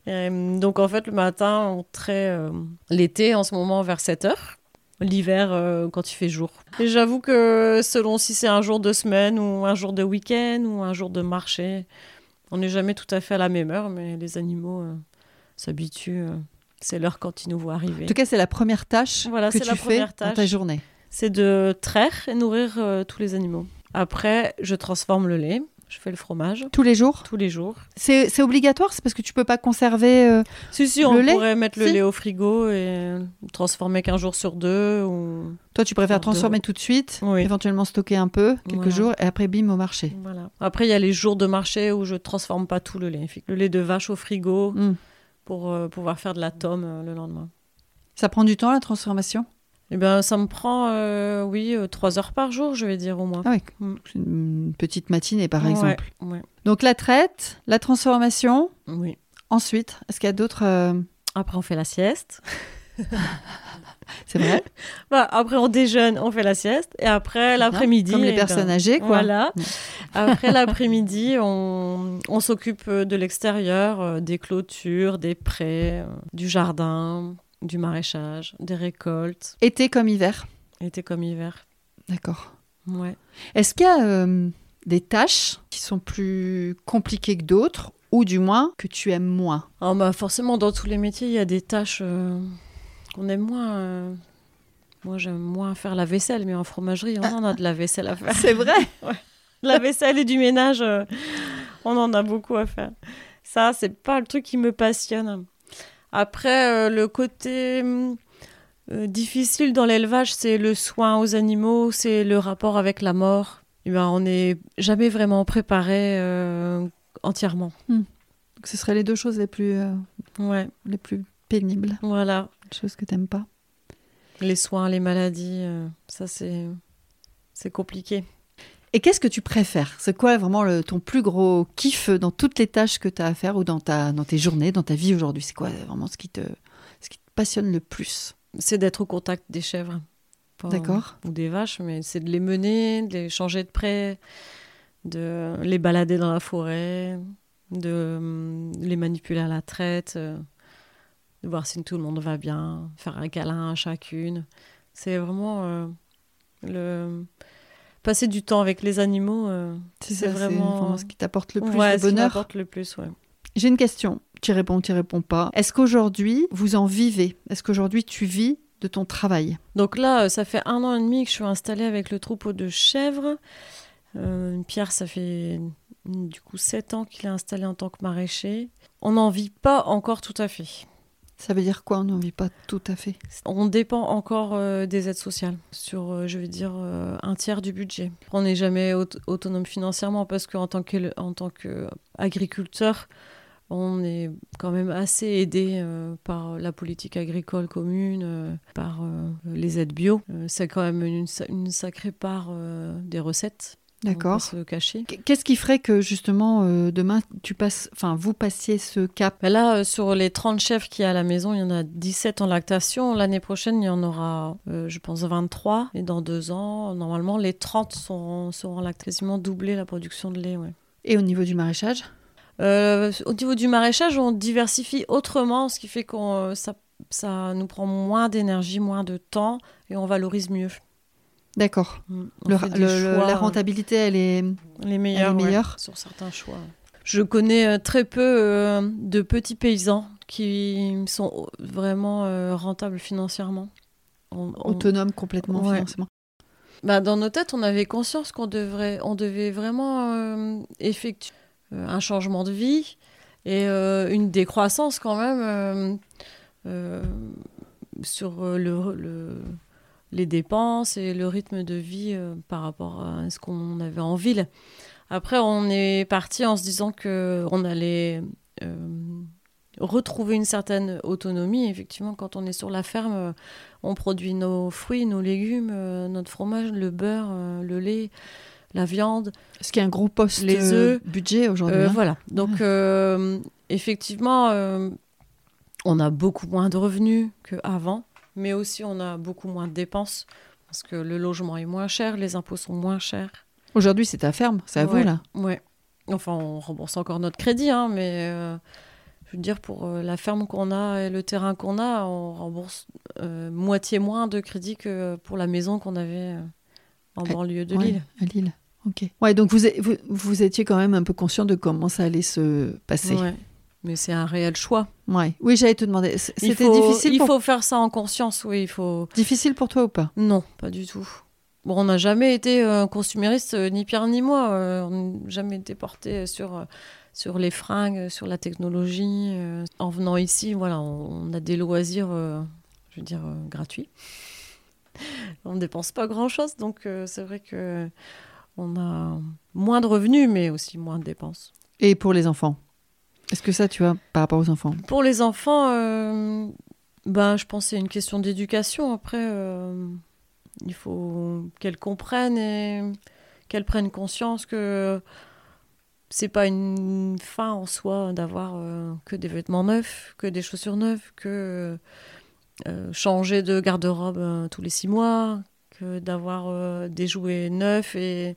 Donc en fait, le matin, on traite l'été en ce moment vers 7 heures. L'hiver, euh, quand il fait jour. Et j'avoue que selon si c'est un jour de semaine ou un jour de week-end ou un jour de marché, on n'est jamais tout à fait à la même heure, mais les animaux euh, s'habituent. euh, c'est l'heure quand ils nous voient arriver. En tout cas, c'est la première tâche Voilà, que c'est tu la fais première dans ta tâche. journée. C'est de traire et nourrir tous les animaux. Après, je transforme le lait, je fais le fromage Tous les jours tous les jours. C'est obligatoire C'est parce que tu peux pas conserver. euh, Si, si, Le on lait pourrait mettre le lait au frigo et transformer qu'un jour sur deux. Ou... Toi, tu préfères deux. transformer tout de suite, Oui. éventuellement stocker un peu, quelques Voilà. jours, et après, bim, au marché. Voilà. Après, il y a les jours de marché où je transforme pas tout le lait. Le lait de vache au frigo Mm. pour euh, pouvoir faire de la tome euh, le lendemain. Ça prend du temps, la transformation? Eh ben, ça me prend, euh, oui, euh, trois heures par jour, je vais dire au moins. Ah oui, Mm. une petite matinée, par Ouais, exemple. ouais. Donc, la traite, la transformation. Oui. Ensuite, est-ce qu'il y a d'autres. euh, Après, on fait la sieste. C'est vrai Bah, après, on déjeune, on fait la sieste. Et après, l'après-midi. Comme les eh personnes ben, âgées, quoi. Voilà. Après l'après-midi, on, on s'occupe de l'extérieur, euh, des clôtures, des prés, du jardin, du maraîchage, des récoltes, Été comme hiver. été comme hiver. D'accord. Ouais. Est-ce qu'il y a euh, des tâches qui sont plus compliquées que d'autres, ou du moins que tu aimes moins? Alors, bah, forcément, dans tous les métiers, il y a des tâches euh, qu'on aime moins. euh. Moi, j'aime moins faire la vaisselle, mais en fromagerie, on en a de la vaisselle à faire. C'est vrai la vaisselle et du ménage, on en a beaucoup à faire. Ça, c'est pas le truc qui me passionne. Après, euh, le côté hum, euh, difficile dans l'élevage, c'est le soin aux animaux, c'est le rapport avec la mort. Eh ben, on n'est jamais vraiment préparé euh, entièrement. Donc, ce seraient les deux choses les plus, euh, Ouais, les plus pénibles, voilà. les choses que t'aimes pas. Les soins, les maladies, euh, ça c'est c'est compliqué. Et qu'est-ce que tu préfères? C'est quoi vraiment le, ton plus gros kiff dans toutes les tâches que tu as à faire ou dans, ta, dans tes journées, dans ta vie aujourd'hui? C'est quoi vraiment ce qui, te, ce qui te passionne le plus? C'est d'être au contact des chèvres. D'accord Ou des vaches, mais c'est de les mener, de les changer de près, de les balader dans la forêt, de hum, les manipuler à la traite, euh, de voir si tout le monde va bien, faire un câlin à chacune. C'est vraiment euh, le passer du temps avec les animaux. euh, C'est vraiment- ce qui t'apporte le plus ouais, de bonheur. m'apporte le plus, ouais. J'ai une question. Tu réponds, tu réponds pas. Est-ce qu'aujourd'hui, vous en vivez? Est-ce qu'aujourd'hui, tu vis de ton travail? Donc là, euh, ça fait un an et demi que je suis installée avec le troupeau de chèvres. Euh, Pierre, ça fait du coup sept ans qu'il est installé en tant que maraîcher. On n'en vit pas encore tout à fait. Ça veut dire quoi On n'en vit pas tout à fait? On dépend encore euh, des aides sociales sur, euh, je vais dire, euh, un tiers du budget. On n'est jamais aut- autonome financièrement parce qu'en tant qu'agriculteur, on est quand même assez aidé par la politique agricole commune, par les aides bio. C'est quand même une, sa- une sacrée part des recettes. D'accord. se cacher. Qu'est-ce qui ferait que justement euh, demain tu passes, enfin vous passiez ce cap? Mais là, euh, sur les 30 chefs qu'il y a à la maison, il y en a 17 en lactation. L'année prochaine, il y en aura, euh, je pense, 23. Et dans deux ans, normalement, les 30 seront, seront. Quasiment doubler la production de lait, ouais. Et au niveau du maraîchage? Au niveau du maraîchage, on diversifie autrement, ce qui fait que ça, ça nous prend moins d'énergie, moins de temps et on valorise mieux. D'accord. Mm. Le- le- la rentabilité, elle est. les meilleurs, elle est ouais, meilleure sur certains choix. Je connais euh, très peu euh, de petits paysans qui sont vraiment euh, rentables financièrement. On- on- autonome complètement Ouais. financièrement. Bah, dans nos têtes, on avait conscience qu'on devrait, on devait vraiment euh, effectuer euh, un changement de vie et euh, une décroissance quand même euh, euh, sur euh, le, le- les dépenses et le rythme de vie euh, par rapport à ce qu'on avait en ville. Après, on est parti en se disant que on allait euh, retrouver une certaine autonomie. Effectivement, quand on est sur la ferme, euh, on produit nos fruits, nos légumes, notre fromage, le beurre, le lait, la viande. Ce qui est un gros poste Les œufs, budget aujourd'hui. Euh, hein. voilà. Donc, euh, effectivement, euh, on a beaucoup moins de revenus qu'avant, mais aussi on a beaucoup moins de dépenses parce que le logement est moins cher, les impôts sont moins chers. Aujourd'hui, c'est ta ferme, c'est à vous là. Ouais. Enfin, on rembourse encore notre crédit, hein, mais euh, je veux dire, pour euh, la ferme qu'on a et le terrain qu'on a, on rembourse euh, moitié moins de crédit que pour la maison qu'on avait en banlieue de Ouais, Lille. à Lille. Ok. Ouais, donc vous, vous, vous étiez quand même un peu conscient de comment ça allait se passer. Ouais. Mais c'est un réel choix. Ouais. Oui, j'allais te demander. C'était difficile, Il pour... faut faire ça en conscience, oui. Il faut. difficile pour toi ou pas? Non, pas du tout. Bon, on n'a jamais été euh, consumériste, euh, ni Pierre ni moi. euh, on n'a jamais été porté sur, euh, sur les fringues, sur la technologie. En venant ici, voilà, on, on a des loisirs, je veux dire, gratuits. on ne dépense pas grand-chose, donc c'est vrai que on a moins de revenus, mais aussi moins de dépenses. Et pour les enfants? Est-ce que ça, tu vois, par rapport aux enfants? Pour les enfants, euh, ben, je pense que c'est une question d'éducation. Après, euh, il faut qu'elles comprennent et qu'elles prennent conscience que c'est pas une fin en soi d'avoir euh, que des vêtements neufs, que des chaussures neuves, que changer de garde-robe tous les six mois, que d'avoir des jouets neufs et,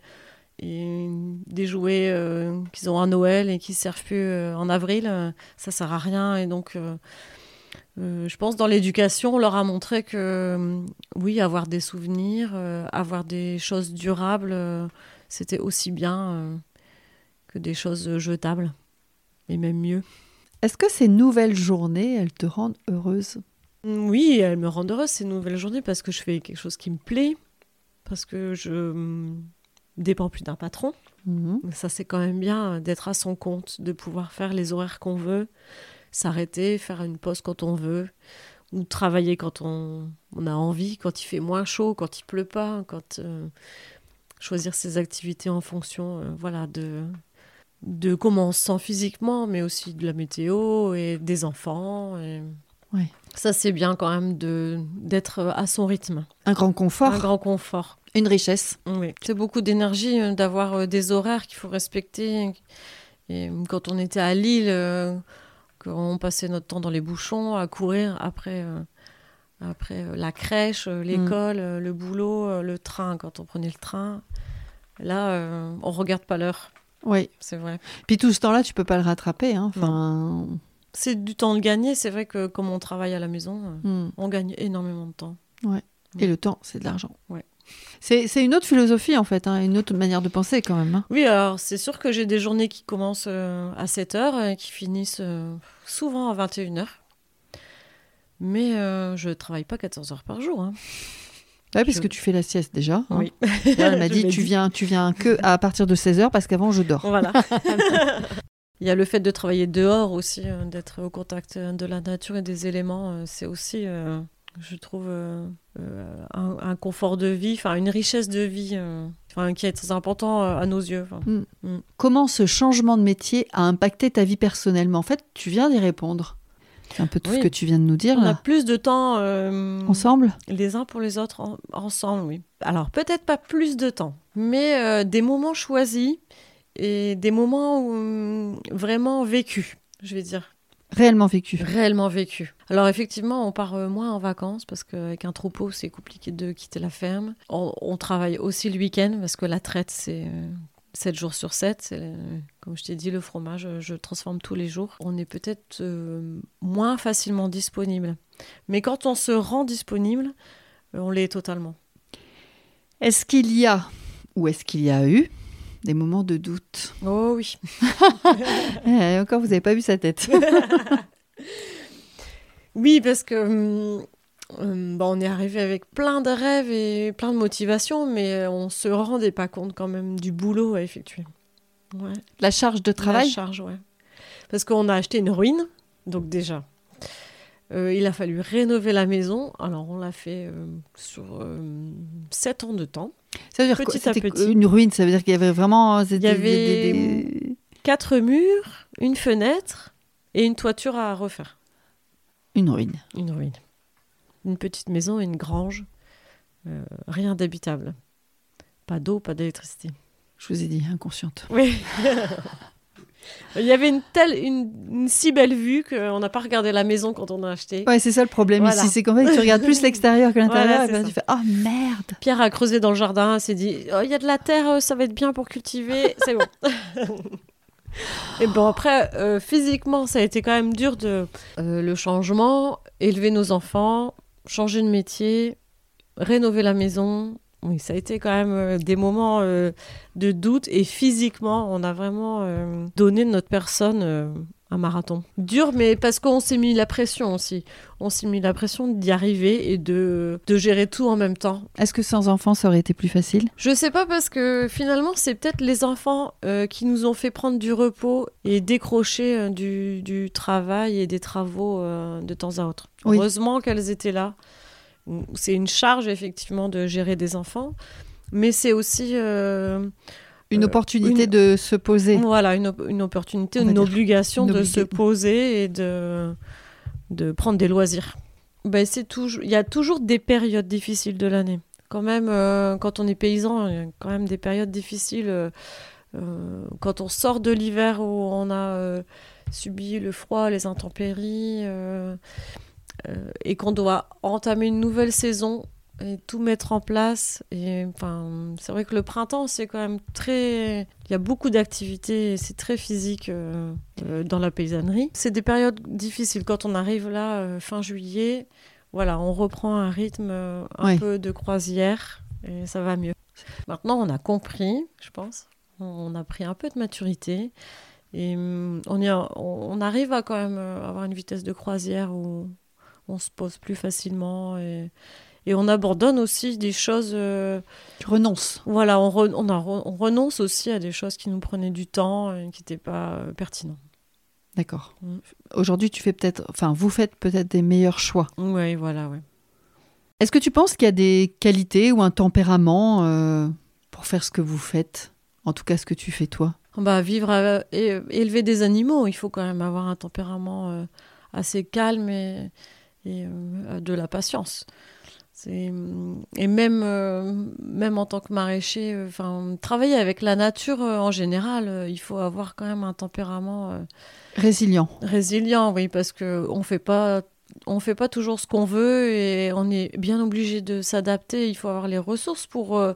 et des jouets euh, qu'ils ont à Noël et qui servent plus euh, en avril. euh, ça sert à rien et donc je pense dans l'éducation on leur a montré que oui avoir des souvenirs avoir des choses durables c'était aussi bien que des choses jetables et même mieux Est-ce que ces nouvelles journées, elles te rendent heureuse? Oui elles me rendent heureuse ces nouvelles journées parce que je fais quelque chose qui me plaît parce que je dépends plus d'un patron Mhm. Ça, c'est quand même bien euh, d'être à son compte, de pouvoir faire les horaires qu'on veut, s'arrêter, faire une pause quand on veut. ou travailler quand on, on, a envie, quand il fait moins chaud, quand il pleut pas, quand euh, choisir ses activités en fonction, euh, voilà, de de comment on se sent physiquement, mais aussi de la météo et des enfants. Et... Ouais. Ça, c'est bien quand même de d'être à son rythme. Un grand confort. Un grand confort. Une richesse. Oui. C'est beaucoup d'énergie euh, d'avoir des horaires qu'il faut respecter. Et quand on était à Lille, on passait notre temps dans les bouchons à courir après, euh, après euh, la crèche, euh, l'école, mm. le boulot, le train, quand on prenait le train. Là, on regarde pas l'heure. Oui. C'est vrai. Puis tout ce temps-là, tu peux pas le rattraper. Hein. Enfin... C'est du temps de gagner. C'est vrai que comme on travaille à la maison, mm. on gagne énormément de temps. Ouais. Et le temps, c'est de l'argent. Ouais. C'est une autre philosophie en fait, hein, une autre manière de penser quand même. Hein. Oui, alors c'est sûr que j'ai des journées qui commencent à 7 heures et qui finissent souvent à 21h. Mais euh, je ne travaille pas 14 heures par jour. Hein. Ouais, parce que tu fais la sieste déjà. Hein. Oui. elle m'a dit, tu viens, tu viens que à partir de 16 heures parce qu'avant je dors. Voilà. Il y a le fait de travailler dehors aussi, euh, d'être au contact de la nature et des éléments. Euh, c'est aussi, je trouve, un, confort de vie, enfin une richesse de vie qui est très important à nos yeux. Mm. Mm. Comment ce changement de métier a impacté ta vie personnellement En fait, tu viens d'y répondre. C'est un peu tout ce que tu viens de nous dire. On a plus de temps euh, ensemble? Les uns pour les autres ensemble, oui. Alors peut-être pas plus de temps, mais euh, des moments choisis et des moments où, vraiment vécus, je vais dire. Réellement vécu. Réellement vécu. Alors effectivement, on part euh, moins en vacances parce qu'avec un troupeau, c'est compliqué de quitter la ferme. On, travaille aussi le week-end parce que la traite, c'est 7 jours sur 7. Comme je t'ai dit, le fromage, je transforme tous les jours. On est peut-être euh, moins facilement disponible. Mais quand on se rend disponible, euh, on l'est totalement. Est-ce qu'il y a, ou est-ce qu'il y a eu, des moments de doute Oh oui. Encore, vous n'avez pas vu sa tête. oui, parce que hum, hum, on est arrivé avec plein de rêves et plein de motivations, mais on se rendait pas compte quand même du boulot à effectuer. Ouais. La charge de travail? La charge, ouais. Parce qu'on a acheté une ruine, donc déjà. Euh, il a fallu rénover la maison. Alors, on l'a fait euh, sur 7 euh, ans de temps. Ça veut dire petit à petit. Une ruine, ça veut dire qu'il y avait vraiment. Il y avait quatre murs, une fenêtre et une toiture à refaire. Une ruine. Une ruine. Une petite maison et une grange. Euh, rien d'habitable. Pas d'eau, pas d'électricité. Je vous ai dit, inconsciente. Oui. Il y avait une telle, une, si belle vue qu'on n'a pas regardé la maison quand on a acheté. Ouais, c'est ça le problème ici. C'est qu'en fait, tu regardes plus l'extérieur que l'intérieur. et tu fais Oh merde Pierre a creusé dans le jardin, s'est dit oh, Il y a de la terre, euh, ça va être bien pour cultiver. c'est bon. et bon, après, euh, physiquement, ça a été quand même dur de euh, le changement, élever nos enfants, changer de métier, rénover la maison, oui, ça a été quand même euh, des moments euh, de doute et physiquement, on a vraiment euh, donné de notre personne un marathon. Dur, mais parce qu'on s'est mis la pression aussi. On s'est mis la pression d'y arriver et de, de gérer tout en même temps. Est-ce que sans enfants, ça aurait été plus facile? Je sais pas parce que finalement, c'est peut-être les enfants qui nous ont fait prendre du repos et décrocher du, du, travail et des travaux de temps à autre. Heureusement qu'elles étaient là c'est une charge effectivement de gérer des enfants, mais c'est aussi euh, une euh, opportunité de se poser. Voilà, une, une opportunité, une obligation de se poser et de, de prendre des loisirs. Ben, c'est toujours, il y a toujours des périodes difficiles de l'année. Quand même, euh, quand on est paysan, il y a quand même des périodes difficiles. quand on sort de l'hiver où on a subi le froid, les intempéries, et qu'on doit entamer une nouvelle saison et tout mettre en place. Et enfin, c'est vrai que le printemps, c'est quand même très. Il y a beaucoup d'activités, c'est très physique euh, euh, dans la paysannerie. C'est des périodes difficiles. Quand on arrive là, fin juillet, voilà, on reprend un rythme un peu de croisière et ça va mieux. Maintenant, on a compris, je pense. On a pris un peu de maturité. Et hum, on, y on arrive à quand même avoir une vitesse de croisière où on se pose plus facilement et, et on abandonne aussi des choses. Euh, tu renonces. Voilà, on, on, renonce aussi à des choses qui nous prenaient du temps et qui n'étaient pas euh, pertinentes. D'accord. Mm. Aujourd'hui, tu fais peut-être, enfin, vous faites peut-être des meilleurs choix. Oui, voilà, oui. Est-ce que tu penses qu'il y a des qualités ou un tempérament euh, pour faire ce que vous faites? En tout cas, ce que tu fais toi Bah, vivre et élever des animaux, il faut quand même avoir un tempérament euh, assez calme et, et, euh, de la patience. Et même, euh, même en tant que maraîcher, euh, enfin, travailler avec la nature en général, il faut avoir quand même un tempérament Résilient. résilient, oui, parce que on fait pas, on fait pas toujours ce qu'on veut et on est bien obligé de s'adapter. Il faut avoir les ressources pour, euh,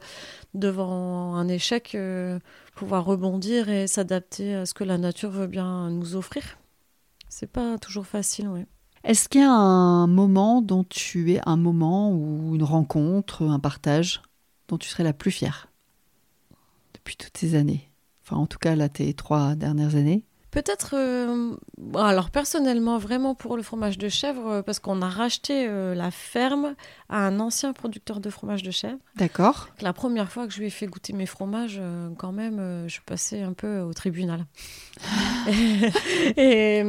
devant un échec, euh, pouvoir rebondir et s'adapter à ce que la nature veut bien nous offrir. C'est pas toujours facile, oui. Est-ce qu'il y a un moment dont tu es un moment ou une rencontre, un partage dont tu serais la plus fière depuis toutes ces années? Enfin, en tout cas, là, tes trois dernières années. Peut-être, euh, alors personnellement, vraiment pour le fromage de chèvre, euh, parce qu'on a racheté euh, la ferme à un ancien producteur de fromage de chèvre. D'accord. La première fois que je lui ai fait goûter mes fromages, euh, quand même, je passais un peu au tribunal. et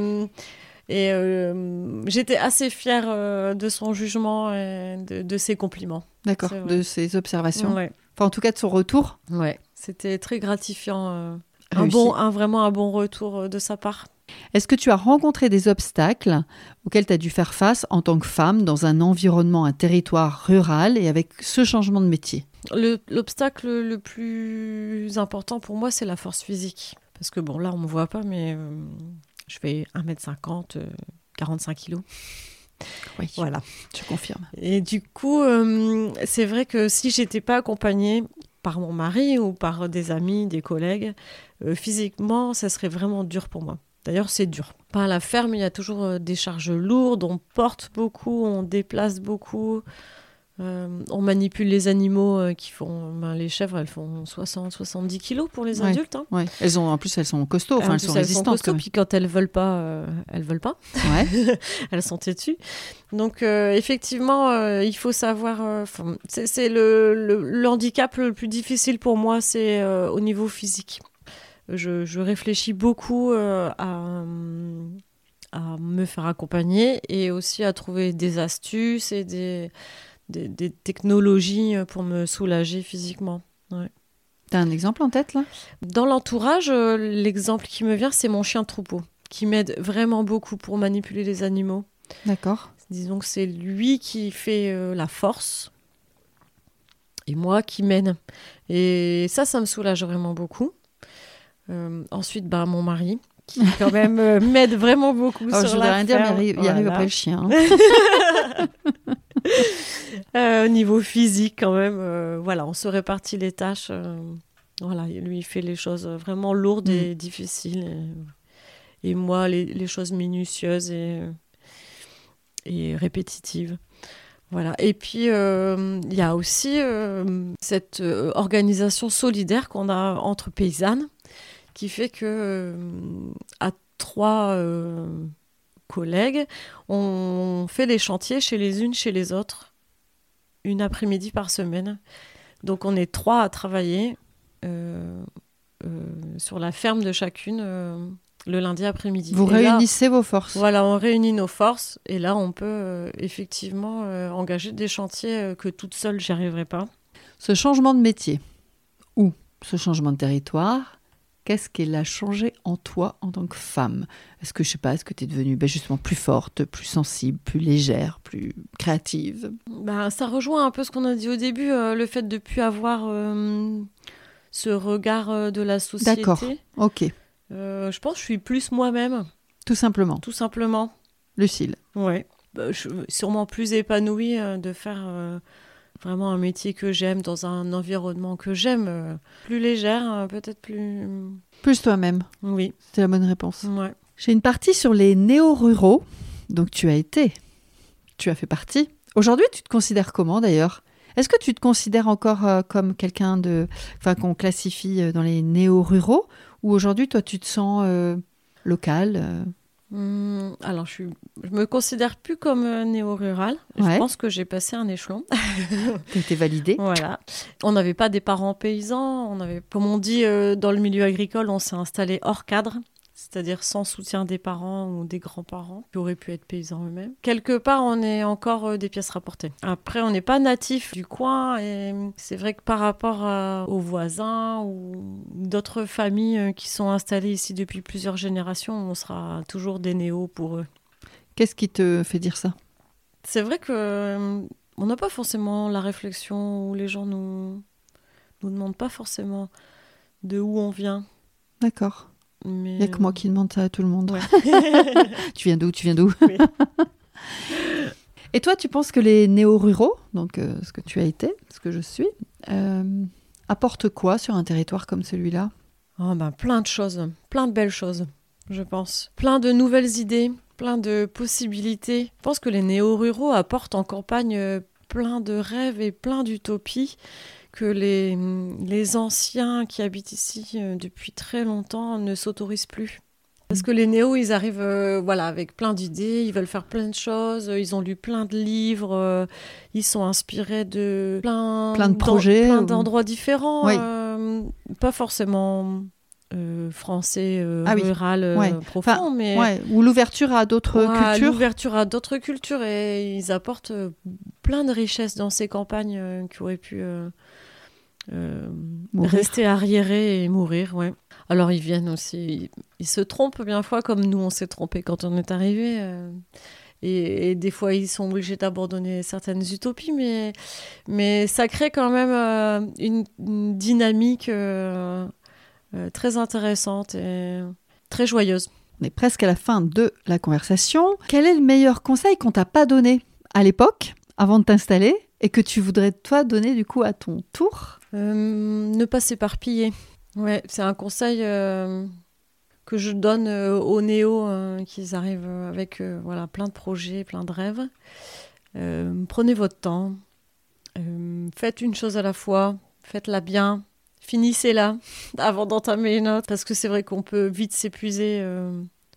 et, euh, j'étais assez fière euh, de son jugement et de, de ses compliments. D'accord. De ces observations. Ouais. Enfin, en tout cas, de son retour. Ouais. C'était très gratifiant. euh, un bon, un, vraiment un bon retour euh, de sa part. Est-ce que tu as rencontré des obstacles auxquels tu as dû faire face en tant que femme dans un environnement, un territoire rural et avec ce changement de métier? Le- L'obstacle le plus important pour moi, c'est la force physique. Parce que bon, là, on me voit pas, mais euh, je fais 1m50, euh, 45 kilos. Oui, Voilà. je confirme. Et du coup, euh, c'est vrai que si j'étais pas accompagnée par mon mari ou par des amis, des collègues, euh, physiquement, ça serait vraiment dur pour moi. D'ailleurs, c'est dur. Pas à la ferme, il y a toujours euh, des charges lourdes, on porte beaucoup, on déplace beaucoup, euh, on manipule les animaux euh, qui font. ben, les chèvres, elles font 60-70 kilos pour les Ouais. adultes. hein. Ouais. Elles ont, en plus, elles sont costauds, enfin, En elles sont résistantes. costauds, quand même. puis quand elles veulent pas, euh, elles veulent pas. Ouais. elles sont têtues. Donc effectivement, il faut savoir. c'est le, le- le handicap le plus difficile pour moi, c'est au niveau physique. Je, je réfléchis beaucoup à, à me faire accompagner et aussi à trouver des astuces et des, des, des technologies pour me soulager physiquement. T'as un exemple en tête, là? Dans l'entourage, euh, l'exemple qui me vient, c'est mon chien troupeau, qui m'aide vraiment beaucoup pour manipuler les animaux. D'accord. Disons que c'est lui qui fait euh, la force et moi qui mène. Et ça, ça me soulage vraiment beaucoup. Euh, ensuite, bah, mon mari, qui quand même euh, m'aide vraiment beaucoup Oh, sur je voudrais rien dire, mais il arrive, il arrive Voilà. après le chien. hein. Euh, au niveau physique, quand même, euh, voilà, on se répartit les tâches. euh, voilà, lui, il fait les choses vraiment lourdes et difficiles. Et, et moi, les, les choses minutieuses et, et répétitives. Voilà. Et puis, euh, il y a aussi euh, cette euh, organisation solidaire qu'on a entre paysannes qui fait que, à trois collègues, on fait les chantiers chez les unes, chez les autres, une après-midi par semaine. Donc, on est trois à travailler euh, euh, sur la ferme de chacune euh, le lundi après-midi. Vous Et là- réunissez vos forces. voilà, on réunit nos forces et là, on peut effectivement engager des chantiers que toute seule, j'y arriverais pas. Ce changement de métier ou ce changement de territoire, qu'est-ce qu'il a changé en toi en tant que femme? Est-ce que, je sais pas, est-ce que tu es devenue ben, justement plus forte, plus sensible, plus légère, plus créative? Bah, ça rejoint un peu ce qu'on a dit au début, euh, le fait de ne plus avoir euh, ce regard euh, de la société. D'accord. Ok, Euh, je pense que je suis plus moi-même, tout simplement. tout simplement. Lucille. Ouais. Bah, je suis sûrement plus épanouie de faire vraiment un métier que j'aime dans un environnement que j'aime. euh, plus légère, euh, peut-être plus. Plus toi-même. Oui. C'est la bonne réponse. Ouais. J'ai une partie sur les néo-ruraux. Donc tu as été, tu as fait partie. Aujourd'hui, tu te considères comment d'ailleurs? Est-ce que tu te considères encore euh, comme quelqu'un de, enfin qu'on classifie dans les néo-ruraux? Ou aujourd'hui toi tu te sens euh, local Hum, alors, je, suis, je me considère plus comme euh, néo-rural. Ouais. Je pense que j'ai passé un échelon. T'as été validé voilà. On n'avait pas des parents paysans. On avait, comme on dit euh, dans le milieu agricole, on s'est installé hors cadre. C'est-à-dire sans soutien des parents ou des grands-parents qui auraient pu être paysans eux-mêmes. Quelque part, on est encore euh, des pièces rapportées. Après, on n'est pas natif du coin et c'est vrai que par rapport aux voisins ou d'autres familles euh, qui sont installées ici depuis plusieurs générations, on sera toujours des néos pour eux. Qu'est-ce qui te fait dire ça? C'est vrai que euh, on n'a pas forcément la réflexion où les gens nous nous demandent pas forcément de où on vient. D'accord. Il n'y a que moi qui demande ça à tout le monde. tu viens d'où Tu viens d'où? Et toi, tu penses que les néo-ruraux, donc euh, ce que tu as été, ce que je suis, euh, apportent quoi sur un territoire comme celui-là? Oh ben, Plein de choses, plein de belles choses, je pense. Plein de nouvelles idées, plein de possibilités. Je pense que les néo-ruraux apportent en campagne euh, plein de rêves et plein d'utopies que les, les anciens qui habitent ici euh, depuis très longtemps ne s'autorisent plus. Parce que les néos, ils arrivent euh, voilà, avec plein d'idées, ils veulent faire plein de choses, ils ont lu plein de livres, euh, ils sont inspirés de plein, plein de projets, plein d'endroits différents, pas forcément français, ah rural, profond, mais ou l'ouverture à d'autres cultures. L'ouverture à d'autres cultures et ils apportent plein de richesses dans ces campagnes qui auraient pu rester arriéré et mourir, ouais. Alors ils viennent aussi, ils, se trompent bien fois comme nous on s'est trompé quand on est arrivé. Euh, et, des fois ils sont obligés d'abandonner certaines utopies, mais, mais ça crée quand même euh, une, dynamique très intéressante et très joyeuse. On est presque à la fin de la conversation. Quel est le meilleur conseil qu'on t'a pas donné à l'époque, avant de t'installer, et que tu voudrais toi donner du coup à ton tour? euh, Ne pas s'éparpiller. Ouais, c'est un conseil euh, que je donne euh, aux néos qui arrivent avec voilà plein de projets, plein de rêves. prenez votre temps, faites une chose à la fois, faites-la bien, finissez-la avant d'entamer une autre, parce que c'est vrai qu'on peut vite s'épuiser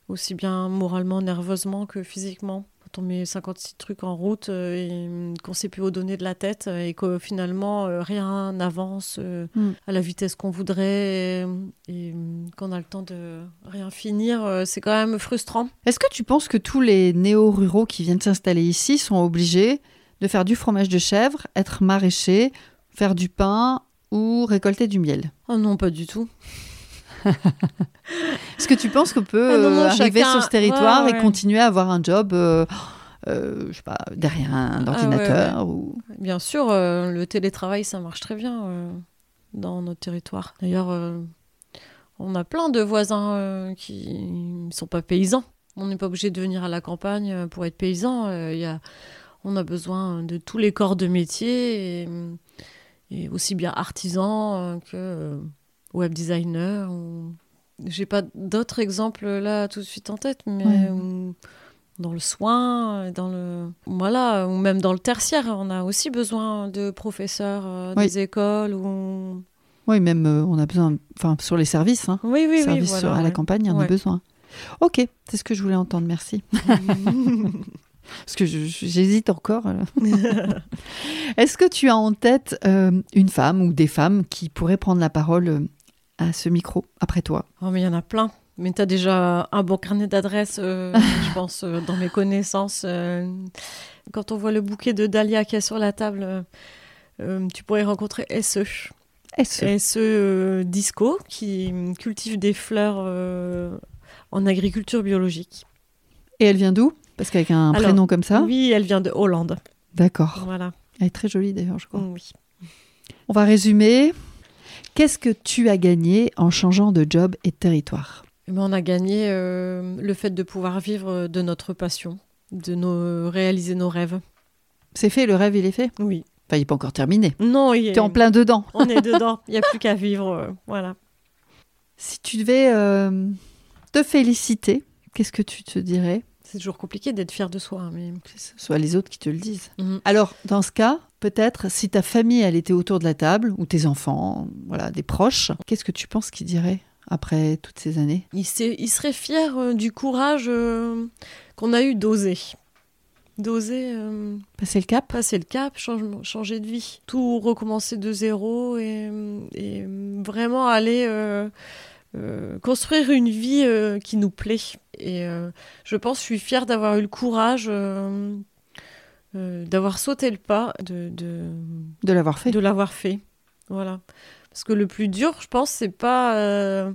aussi bien moralement, nerveusement que physiquement on met 56 trucs en route euh, et mm, qu'on sait plus où donner de la tête et que finalement euh, rien n'avance euh, mm. à la vitesse qu'on voudrait et, mm, qu'on a le temps de rien finir, c'est quand même frustrant. Est-ce que tu penses que tous les néo-ruraux qui viennent s'installer ici sont obligés de faire du fromage de chèvre, être maraîchers, faire du pain ou récolter du miel? Oh non, pas du tout. Est-ce que tu penses qu'on peut ah euh, arriver sur ce territoire et continuer à avoir un job euh, euh, je sais pas, derrière un ah ordinateur ou... Bien sûr, le télétravail, ça marche très bien dans notre territoire. D'ailleurs, on a plein de voisins qui ne sont pas paysans. On n'est pas obligé de venir à la campagne pour être paysan. y a, on a besoin de tous les corps de métier, et, et aussi bien artisans que web designer. Ou... J'ai pas d'autres exemples là tout de suite en tête, mais dans le soin, dans le voilà, ou même dans le tertiaire, on a aussi besoin de professeurs euh, des écoles ou oui, même euh, on a besoin, enfin sur les services, hein. oui, oui, services oui, à la campagne, on a besoin. Ok, c'est ce que je voulais entendre, merci. Parce que j'hésite encore. Est-ce que tu as en tête euh, une femme ou des femmes qui pourraient prendre la parole à ce micro après toi Oh, mais il y en a plein. Mais tu as déjà un bon carnet d'adresses, euh, je pense, euh, dans mes connaissances. Euh, quand on voit le bouquet de dahlia qui est sur la table, tu pourrais rencontrer SE. SE. SE Disco, qui cultive des fleurs en agriculture biologique. Et elle vient d'où? Parce qu'avec un prénom comme ça? Oui, elle vient de Hollande. D'accord. Voilà. Elle est très jolie d'ailleurs, je crois. Oui. On va résumer. Qu'est-ce que tu as gagné en changeant de job et de territoire? Eh ben, On a gagné euh, le fait de pouvoir vivre de notre passion, de nos, réaliser nos rêves. C'est fait, le rêve, il est fait? Oui. Enfin, il n'est pas encore terminé. Non, il est... en plein dedans. On est dedans, il n'y a plus qu'à vivre, euh, voilà. Si tu devais euh, te féliciter, qu'est-ce que tu te dirais? C'est toujours compliqué d'être fier de soi. Hein, mais... ce soit les autres qui te le disent. Mhm. Alors, dans ce cas, peut-être, si ta famille, elle était autour de la table, ou tes enfants, voilà, des proches, qu'est-ce que tu penses qu'ils diraient après toutes ces années? Ils il seraient fiers euh, du courage euh, qu'on a eu d'oser. D'oser. Euh, passer le cap? Passer le cap, changer de vie. Tout recommencer de zéro et, et vraiment aller euh, construire une vie qui nous plaît. Et je pense, je suis fière d'avoir eu le courage euh, euh, d'avoir sauté le pas, de, de, De l'avoir fait. de l'avoir fait. Voilà. Parce que le plus dur, je pense, c'est pas euh,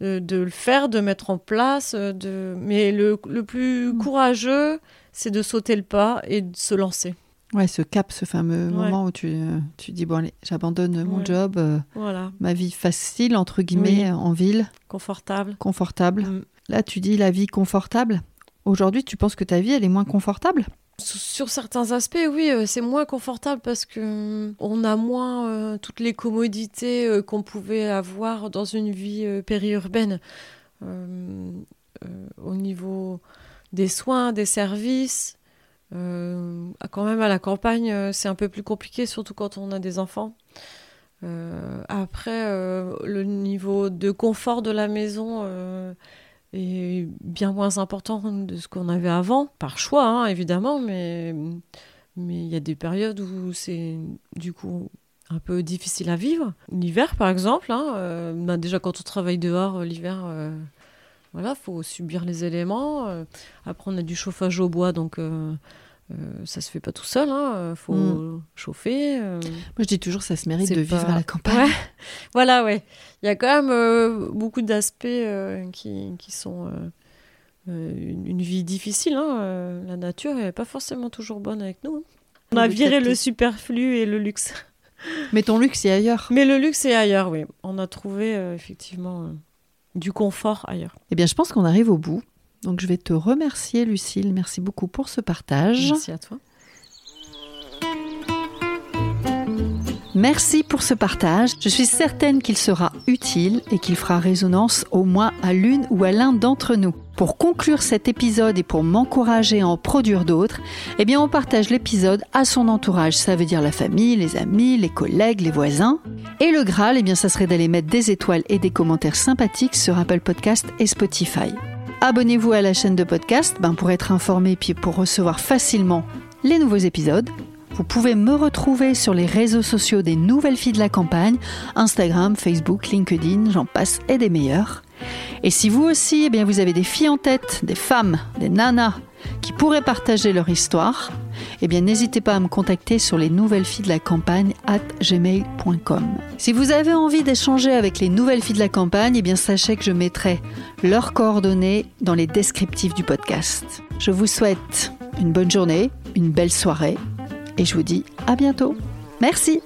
de, de le faire, de mettre en place, euh, de... mais le, le plus Mm. courageux, c'est de sauter le pas et de se lancer. Ouais, ce cap, ce fameux Ouais. moment où tu, euh, tu dis bon allez, j'abandonne mon Ouais. job, euh, Voilà, ma vie facile entre guillemets Oui. en ville, confortable. confortable. Mm. Là, tu dis la vie confortable. Aujourd'hui, tu penses que ta vie elle est moins confortable? Sur- certains aspects, oui, euh, c'est moins confortable parce que euh, on a moins euh, toutes les commodités euh, qu'on pouvait avoir dans une vie périurbaine. Au niveau des soins, des services, quand même à la campagne, c'est un peu plus compliqué, surtout quand on a des enfants. Après, le niveau de confort de la maison est bien moins important de ce qu'on avait avant, par choix hein, évidemment, mais mais il y a des périodes où c'est du coup un peu difficile à vivre. L'hiver, par exemple, hein, euh, bah, déjà quand on travaille dehors, euh, l'hiver, euh, voilà, faut subir les éléments. euh, après, on a du chauffage au bois, donc euh, ça se fait pas tout seul. Hein, euh, faut Mm. chauffer. euh. Moi, je dis toujours ça se mérite de vivre à la campagne. Ouais. Voilà, ouais. Il y a quand même euh, beaucoup d'aspects qui, qui sont une, une vie difficile. hein, la nature n'est pas forcément toujours bonne avec nous. hein. On a viré le superflu et le luxe. Mais ton luxe est ailleurs. Mais le luxe est ailleurs, oui. On a trouvé effectivement du confort ailleurs. Eh bien, je pense qu'on arrive au bout. Donc, je vais te remercier, Lucille. Merci beaucoup pour ce partage. Merci à toi. Merci pour ce partage. Je suis certaine qu'il sera utile et qu'il fera résonance au moins à l'une ou à l'un d'entre nous. Pour conclure cet épisode et pour m'encourager à en produire d'autres, eh bien on partage l'épisode à son entourage. Ça veut dire la famille, les amis, les collègues, les voisins. Et le Graal, eh bien ça serait d'aller mettre des étoiles et des commentaires sympathiques sur Apple Podcast et Spotify. Abonnez-vous à la chaîne de podcast ben, pour être informé puis pour recevoir facilement les nouveaux épisodes. Vous pouvez me retrouver sur les réseaux sociaux des Nouvelles Filles de la Campagne, Instagram, Facebook, LinkedIn, j'en passe et des meilleurs. Et si vous aussi, eh bien, vous avez des filles en tête, des femmes, des nanas qui pourraient partager leur histoire, eh bien, n'hésitez pas à me contacter sur les nouvelles filles de la campagne at gmail.com. Si vous avez envie d'échanger avec les nouvelles filles de la campagne, eh bien, sachez que je mettrai leurs coordonnées dans les descriptifs du podcast. Je vous souhaite une bonne journée, une belle soirée et je vous dis à bientôt. Merci